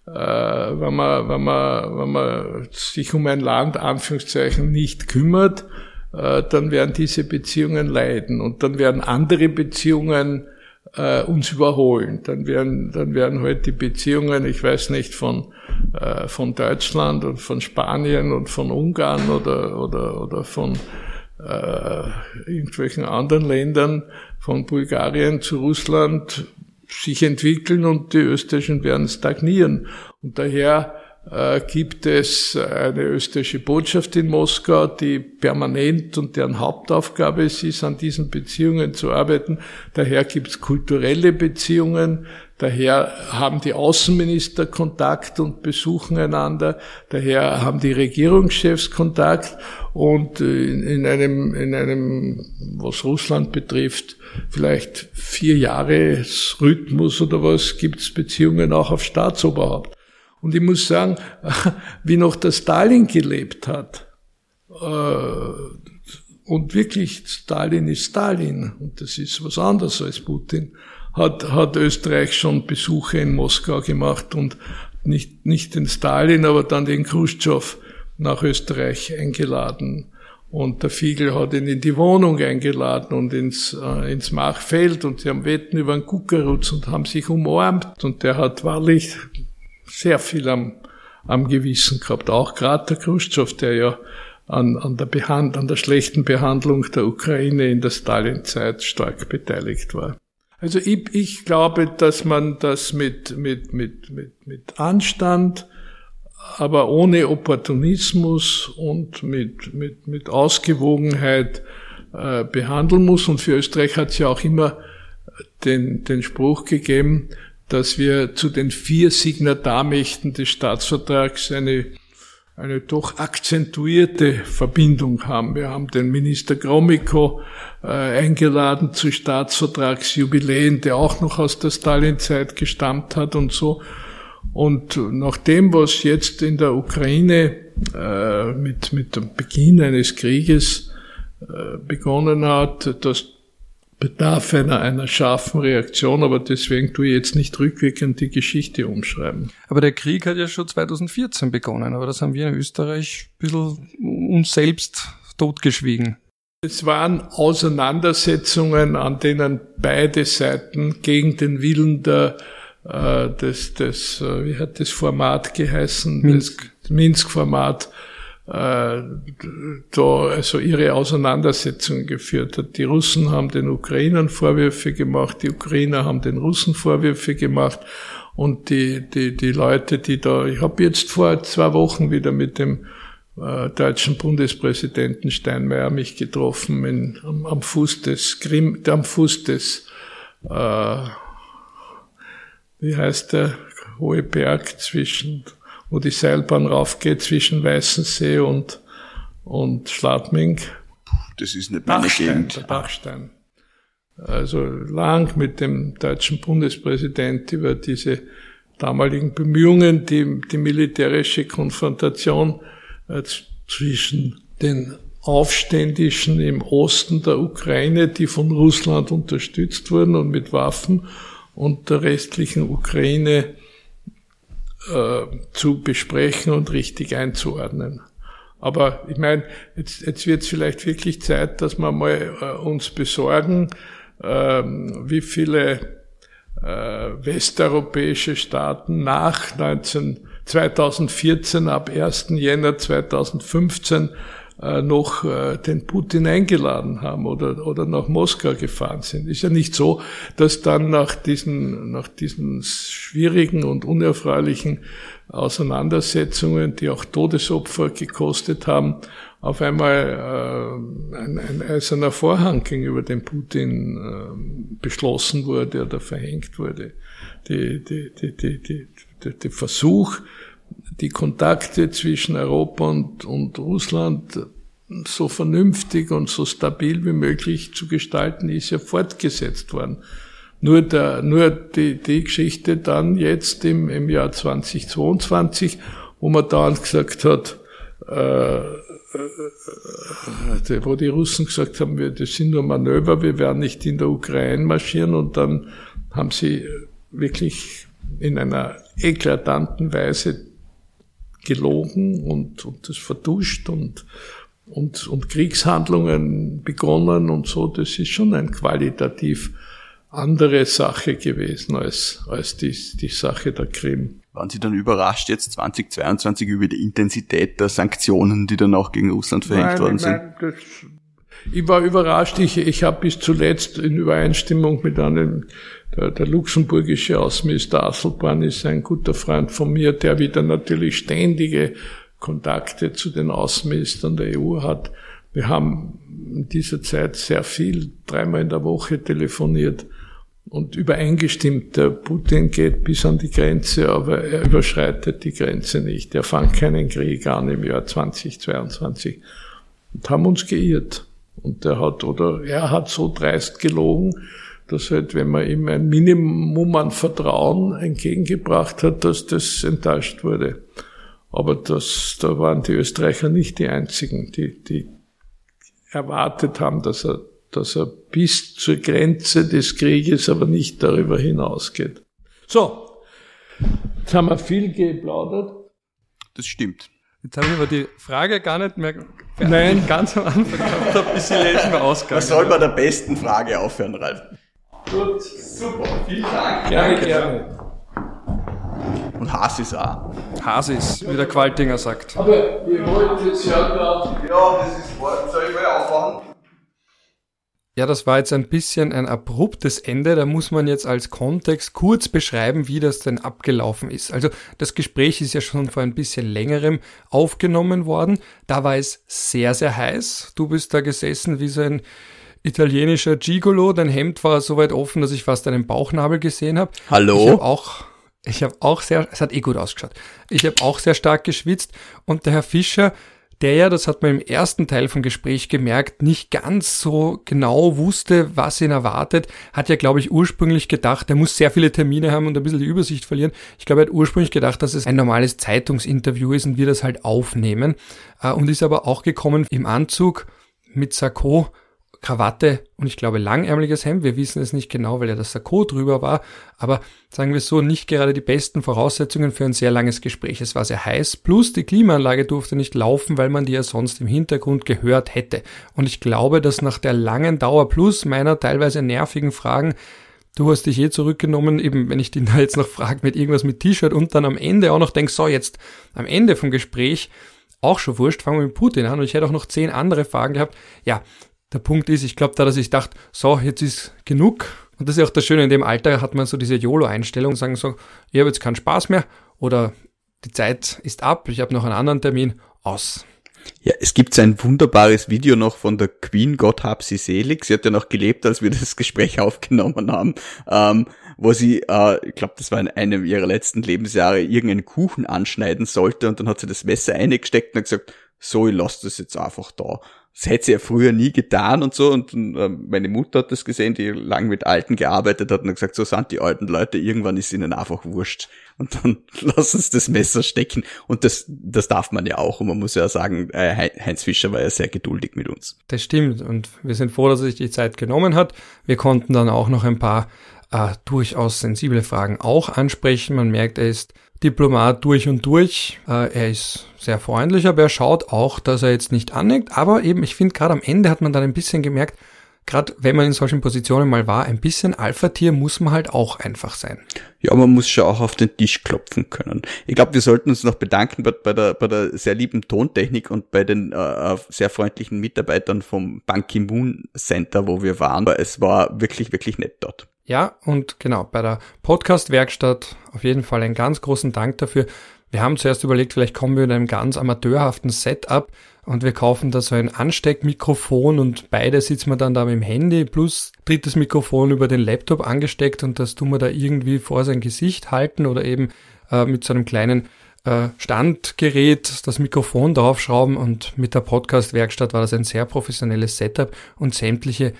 äh, wenn, man, wenn, man, wenn man sich um ein Land, Anführungszeichen, nicht kümmert, äh, dann werden diese Beziehungen leiden und dann werden andere Beziehungen äh, uns überholen. Dann werden, dann werden halt die Beziehungen, ich weiß nicht, von, äh, von Deutschland und von Spanien und von Ungarn oder, oder, oder von äh, irgendwelchen anderen Ländern, von Bulgarien zu Russland sich entwickeln und die österreichischen werden stagnieren. Und daher äh, gibt es eine österreichische Botschaft in Moskau, die permanent und deren Hauptaufgabe es ist, an diesen Beziehungen zu arbeiten. Daher gibt es kulturelle Beziehungen, daher haben die Außenminister Kontakt und besuchen einander, daher haben die Regierungschefs Kontakt und äh, in einem, in einem, was Russland betrifft, vielleicht vier Jahresrhythmus oder was, gibt es Beziehungen auch auf Staatsoberhaupt. Und ich muss sagen, wie noch der Stalin gelebt hat, äh, und wirklich Stalin ist Stalin, und das ist was anderes als Putin, hat, hat Österreich schon Besuche in Moskau gemacht und nicht, nicht den Stalin, aber dann den Khrushchev nach Österreich eingeladen. Und der Fiegel hat ihn in die Wohnung eingeladen und ins, äh, ins Machfeld und sie haben Wetten über einen Kuckerutz und haben sich umarmt. Und der hat wahrlich sehr viel am, am Gewissen gehabt. Auch gerade der Khrushchev, der ja an, an, der Behand an der schlechten Behandlung der Ukraine in der Stalin-Zeit stark beteiligt war. Also ich, ich glaube, dass man das mit, mit, mit, mit, mit Anstand, aber ohne Opportunismus und mit, mit, mit Ausgewogenheit äh, behandeln muss. Und für Österreich hat es ja auch immer den, den Spruch gegeben, dass wir zu den vier Signatarmächten des Staatsvertrags eine, eine doch akzentuierte Verbindung haben. Wir haben den Minister Gromyko äh, eingeladen zu Staatsvertragsjubiläen, der auch noch aus der Stalin-Zeit gestammt hat und so. Und nach dem, was jetzt in der Ukraine äh, mit, mit dem Beginn eines Krieges äh, begonnen hat, das bedarf einer, einer scharfen Reaktion, aber deswegen tue ich jetzt nicht rückwirkend die Geschichte umschreiben. Aber der Krieg hat ja schon 2014 begonnen, aber das haben wir in Österreich ein bisschen uns selbst totgeschwiegen. Es waren Auseinandersetzungen, an denen beide Seiten gegen den Willen der äh, das, das, äh, wie hat das Format geheißen? Minsk. Das Minsk-Format, da also ihre Auseinandersetzungen geführt hat. Die Russen haben den Ukrainern Vorwürfe gemacht, die Ukrainer haben den Russen Vorwürfe gemacht und die, die, die Leute, die da, ich habe jetzt vor zwei Wochen wieder mit dem äh, deutschen Bundespräsidenten Steinmeier mich getroffen in, am, am Fuß des Krim, am Fuß des äh, wie heißt der hohe Berg zwischen, wo die Seilbahn raufgeht zwischen Weißensee und, und Schladming. Das ist meine Bachstein, Gegend. der Bachstein. Also lang mit dem deutschen Bundespräsident über diese damaligen Bemühungen, die, die militärische Konfrontation äh, zwischen den Aufständischen im Osten der Ukraine, die von Russland unterstützt wurden und mit Waffen, und der restlichen Ukraine äh, zu besprechen und richtig einzuordnen. Aber ich meine, jetzt, jetzt wird es vielleicht wirklich Zeit, dass wir mal äh, uns besorgen, äh, wie viele äh, westeuropäische Staaten nach 19, 2014, ab 1. Jänner 2015 äh, noch äh, den Putin eingeladen haben oder, oder nach Moskau gefahren sind. Ist ja nicht so, dass dann nach diesen, nach diesen schwierigen und unerfreulichen Auseinandersetzungen, die auch Todesopfer gekostet haben, auf einmal äh, ein, ein eiserner Vorhang gegenüber dem Putin äh, beschlossen wurde oder verhängt wurde. Die, die, die, die, die, die, Versuch, die Kontakte zwischen Europa und, und Russland so vernünftig und so stabil wie möglich zu gestalten, ist ja fortgesetzt worden. Nur, der, nur die, die Geschichte dann jetzt im, im Jahr 2022, wo man dann gesagt hat, äh, äh, wo die Russen gesagt haben, wir, das sind nur Manöver, wir werden nicht in der Ukraine marschieren und dann haben sie wirklich in einer eklatanten Weise gelogen und, und das verduscht und, und, und Kriegshandlungen begonnen und so. Das ist schon ein qualitativ andere Sache gewesen als, als die, die Sache der Krim. Waren Sie dann überrascht jetzt 2022 über die Intensität der Sanktionen, die dann auch gegen Russland verhängt Nein, worden sind? nein, das, ich war überrascht. Ich, ich habe bis zuletzt in Übereinstimmung mit einem, der, der luxemburgische Außenminister Asselborn ist ein guter Freund von mir, der wieder natürlich ständige Kontakte zu den Außenministern der EU hat. Wir haben in dieser Zeit sehr viel, dreimal in der Woche telefoniert und übereingestimmt. Der Putin geht bis an die Grenze, aber er überschreitet die Grenze nicht. Er fängt keinen Krieg an im Jahr 2022 und haben uns geirrt. Und er hat, oder er hat so dreist gelogen, dass halt, wenn man ihm ein Minimum an Vertrauen entgegengebracht hat, dass das enttäuscht wurde. Aber das, da waren die Österreicher nicht die einzigen, die, die erwartet haben, dass er, dass er bis zur Grenze des Krieges, aber nicht darüber hinausgeht. So. Jetzt haben wir viel geplaudert. Das stimmt. Jetzt habe ich aber die Frage gar nicht mehr Nein. ganz am Anfang gehabt habe, bis sie lesen wir ausgegangen. Was soll bei der besten Frage aufhören, Ralf? Gut, Super, vielen Dank. gerne, gerne. Und Haas ist auch. Hasis, wie der Qualtinger sagt. Aber ihr wollt jetzt ja da Ja, das ist Soll ich mal aufmachen? Ja, das war jetzt ein bisschen ein abruptes Ende. Da muss man jetzt als Kontext kurz beschreiben, wie das denn abgelaufen ist. Also das Gespräch ist ja schon vor ein bisschen längerem aufgenommen worden. Da war es sehr, sehr heiß. Du bist da gesessen wie so ein italienischer Gigolo. Dein Hemd war so weit offen, dass ich fast einen Bauchnabel gesehen habe. Hallo? Ich habe auch, ich habe auch sehr, es hat eh gut ausgeschaut. Ich habe auch sehr stark geschwitzt und der Herr Fischer, der ja, das hat man im ersten Teil vom Gespräch gemerkt, nicht ganz so genau wusste, was ihn erwartet, hat ja, glaube ich, ursprünglich gedacht, er muss sehr viele Termine haben und ein bisschen die Übersicht verlieren. Ich glaube, er hat ursprünglich gedacht, dass es ein normales Zeitungsinterview ist und wir das halt aufnehmen äh, und ist aber auch gekommen im Anzug mit Sakko Krawatte und ich glaube langärmeliges Hemd. Wir wissen es nicht genau, weil ja das Sakko drüber war. Aber sagen wir so, nicht gerade die besten Voraussetzungen für ein sehr langes Gespräch. Es war sehr heiß. Plus die Klimaanlage durfte nicht laufen, weil man die ja sonst im Hintergrund gehört hätte. Und ich glaube, dass nach der langen Dauer plus meiner teilweise nervigen Fragen Du hast dich eh zurückgenommen, eben wenn ich den da jetzt noch frage mit irgendwas mit T-Shirt und dann am Ende auch noch denkst, so jetzt am Ende vom Gespräch, auch schon wurscht, fangen wir mit Putin an und ich hätte auch noch zehn andere Fragen gehabt. Ja, der Punkt ist, ich glaube da, dass ich dachte, so, jetzt ist genug. Und das ist auch das Schöne, in dem Alter hat man so diese YOLO-Einstellung, sagen so, ich habe jetzt keinen Spaß mehr oder die Zeit ist ab, ich habe noch einen anderen Termin, aus. Ja, es gibt ein wunderbares Video noch von der Queen, Gott hab sie selig. Sie hat ja noch gelebt, als wir das Gespräch aufgenommen haben, ähm, wo sie, äh, ich glaube, das war in einem ihrer letzten Lebensjahre, irgendeinen Kuchen anschneiden sollte und dann hat sie das Messer eingesteckt und hat gesagt, so, ich lasse das jetzt einfach da. Das hätte sie ja früher nie getan und so. Und äh, meine Mutter hat das gesehen, die lang mit Alten gearbeitet hat und hat gesagt, so sind die alten Leute, irgendwann ist ihnen einfach wurscht. Und dann lassen sie das Messer stecken. Und das, das darf man ja auch. Und man muss ja sagen, äh, Heinz Fischer war ja sehr geduldig mit uns. Das stimmt. Und wir sind froh, dass er sich die Zeit genommen hat. Wir konnten dann auch noch ein paar äh, durchaus sensible Fragen auch ansprechen. Man merkt, er ist Diplomat durch und durch. Äh, er ist sehr freundlich, aber er schaut auch, dass er jetzt nicht aneckt. Aber eben, ich finde, gerade am Ende hat man dann ein bisschen gemerkt, gerade wenn man in solchen Positionen mal war, ein bisschen Alpha-Tier muss man halt auch einfach sein. Ja, man muss schon auch auf den Tisch klopfen können. Ich glaube, wir sollten uns noch bedanken bei, der, bei der sehr lieben Tontechnik und bei den äh, sehr freundlichen Mitarbeitern vom Ban Ki-moon Center, wo wir waren. Es war wirklich, wirklich nett dort. Ja, und genau, bei der Podcast-Werkstatt auf jeden Fall einen ganz großen Dank dafür. Wir haben zuerst überlegt, vielleicht kommen wir in einem ganz amateurhaften Setup und wir kaufen da so ein Ansteckmikrofon und beide sitzen wir dann da mit dem Handy plus drittes Mikrofon über den Laptop angesteckt und das tun wir da irgendwie vor sein Gesicht halten oder eben äh, mit so einem kleinen äh, Standgerät das Mikrofon draufschrauben und mit der Podcast-Werkstatt war das ein sehr professionelles Setup und sämtliche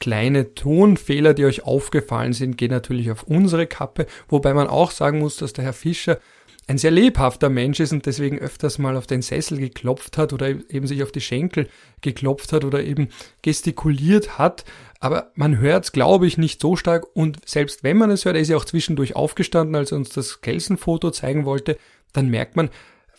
kleine Tonfehler, die euch aufgefallen sind, gehen natürlich auf unsere Kappe, wobei man auch sagen muss, dass der Herr Fischer ein sehr lebhafter Mensch ist und deswegen öfters mal auf den Sessel geklopft hat oder eben sich auf die Schenkel geklopft hat oder eben gestikuliert hat. Aber man hört es, glaube ich, nicht so stark und selbst wenn man es hört, er ist ja auch zwischendurch aufgestanden, als er uns das Kelsenfoto zeigen wollte, dann merkt man,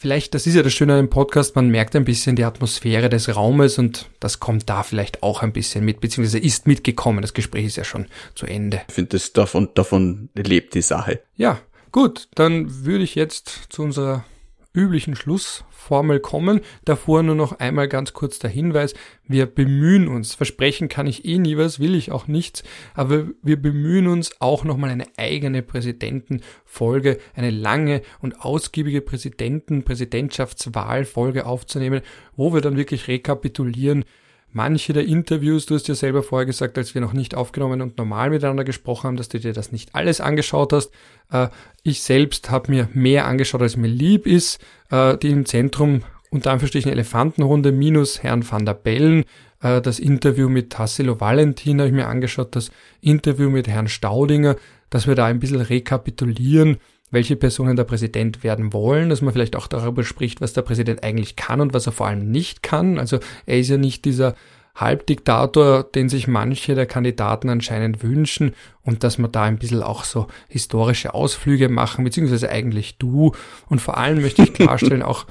vielleicht, das ist ja das Schöne an dem Podcast, man merkt ein bisschen die Atmosphäre des Raumes und das kommt da vielleicht auch ein bisschen mit, beziehungsweise ist mitgekommen. Das Gespräch ist ja schon zu Ende. Ich finde, das davon, davon lebt die Sache. Ja, gut, dann würde ich jetzt zu unserer üblichen Schlussformel kommen. Davor nur noch einmal ganz kurz der Hinweis, wir bemühen uns, versprechen kann ich eh nie was, will ich auch nichts, aber wir bemühen uns auch nochmal eine eigene Präsidentenfolge, eine lange und ausgiebige Präsidenten, Präsidentschaftswahlfolge aufzunehmen, wo wir dann wirklich rekapitulieren, manche der Interviews, du hast ja selber vorher gesagt, als wir noch nicht aufgenommen und normal miteinander gesprochen haben, dass du dir das nicht alles angeschaut hast. Äh, ich selbst habe mir mehr angeschaut, als mir lieb ist. Äh, die im Zentrum unter Anführungsstrichen Elefantenrunde minus Herrn van der Bellen. Äh, das Interview mit Tassilo Valentin habe ich mir angeschaut, das Interview mit Herrn Staudinger, dass wir da ein bisschen rekapitulieren, welche Personen der Präsident werden wollen, dass man vielleicht auch darüber spricht, was der Präsident eigentlich kann und was er vor allem nicht kann. Also er ist ja nicht dieser Halbdiktator, den sich manche der Kandidaten anscheinend wünschen und dass wir da ein bisschen auch so historische Ausflüge machen, beziehungsweise eigentlich du. Und vor allem möchte ich klarstellen auch,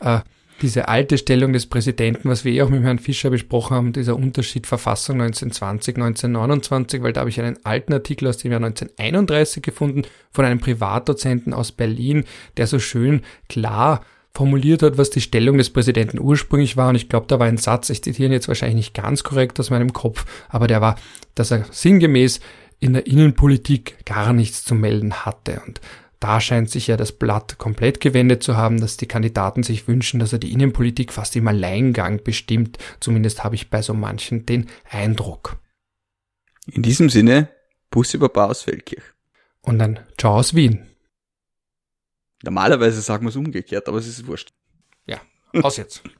äh, diese alte Stellung des Präsidenten, was wir eh auch mit Herrn Fischer besprochen haben, dieser Unterschied Verfassung 1920, 1929, weil da habe ich einen alten Artikel aus dem Jahr 1931 gefunden von einem Privatdozenten aus Berlin, der so schön klar formuliert hat, was die Stellung des Präsidenten ursprünglich war. Und ich glaube, da war ein Satz, ich zitiere ihn jetzt wahrscheinlich nicht ganz korrekt aus meinem Kopf, aber der war, dass er sinngemäß in der Innenpolitik gar nichts zu melden hatte. Und da scheint sich ja das Blatt komplett gewendet zu haben, dass die Kandidaten sich wünschen, dass er die Innenpolitik fast im Alleingang bestimmt. Zumindest habe ich bei so manchen den Eindruck. In diesem Sinne, Bus über aus Feldkirch. Und dann Ciao aus Wien. Normalerweise sagen wir es umgekehrt, aber es ist wurscht. Ja, aus jetzt.